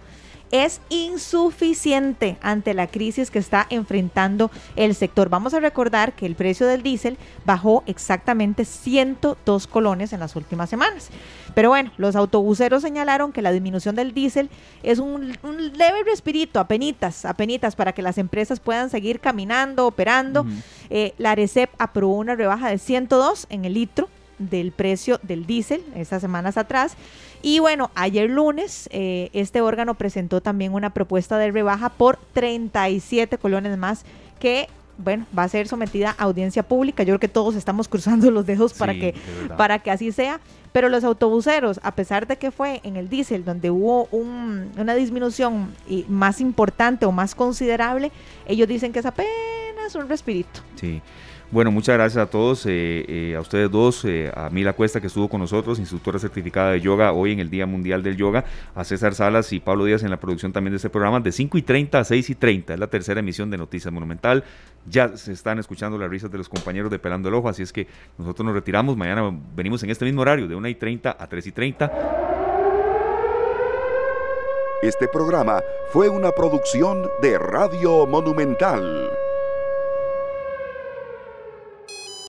es insuficiente ante la crisis que está enfrentando el sector. Vamos a recordar que el precio del diésel bajó exactamente 102 colones en las últimas semanas. Pero bueno, los autobuseros señalaron que la disminución del diésel es un, leve respirito, apenitas, apenitas, para que las empresas puedan seguir caminando, operando. Eh, la ARECEP aprobó una rebaja de 102 en el litro del precio del diésel esas semanas atrás. Y bueno, ayer lunes eh, este órgano presentó también una propuesta de rebaja por 37 colones más que bueno, va a ser sometida a audiencia pública. Yo creo que todos estamos cruzando los dedos para que para que así sea. Pero los autobuseros, a pesar de que fue en el diésel donde hubo una disminución más importante o más considerable, ellos dicen que es apenas un respirito. Sí. Bueno, muchas gracias a todos, eh, eh, a ustedes dos, eh, a Mila Cuesta que estuvo con nosotros, instructora certificada de yoga hoy en el Día Mundial del Yoga, a César Salas y Pablo Díaz en la producción también de este programa de 5 y 30 a 6 y 30, es la tercera emisión de Noticias Monumental, ya se están escuchando las risas de los compañeros de Pelando el Ojo, así es que nosotros nos retiramos, mañana venimos en este mismo horario de 1 y 30 a 3 y 30. Este programa fue una producción de Radio Monumental.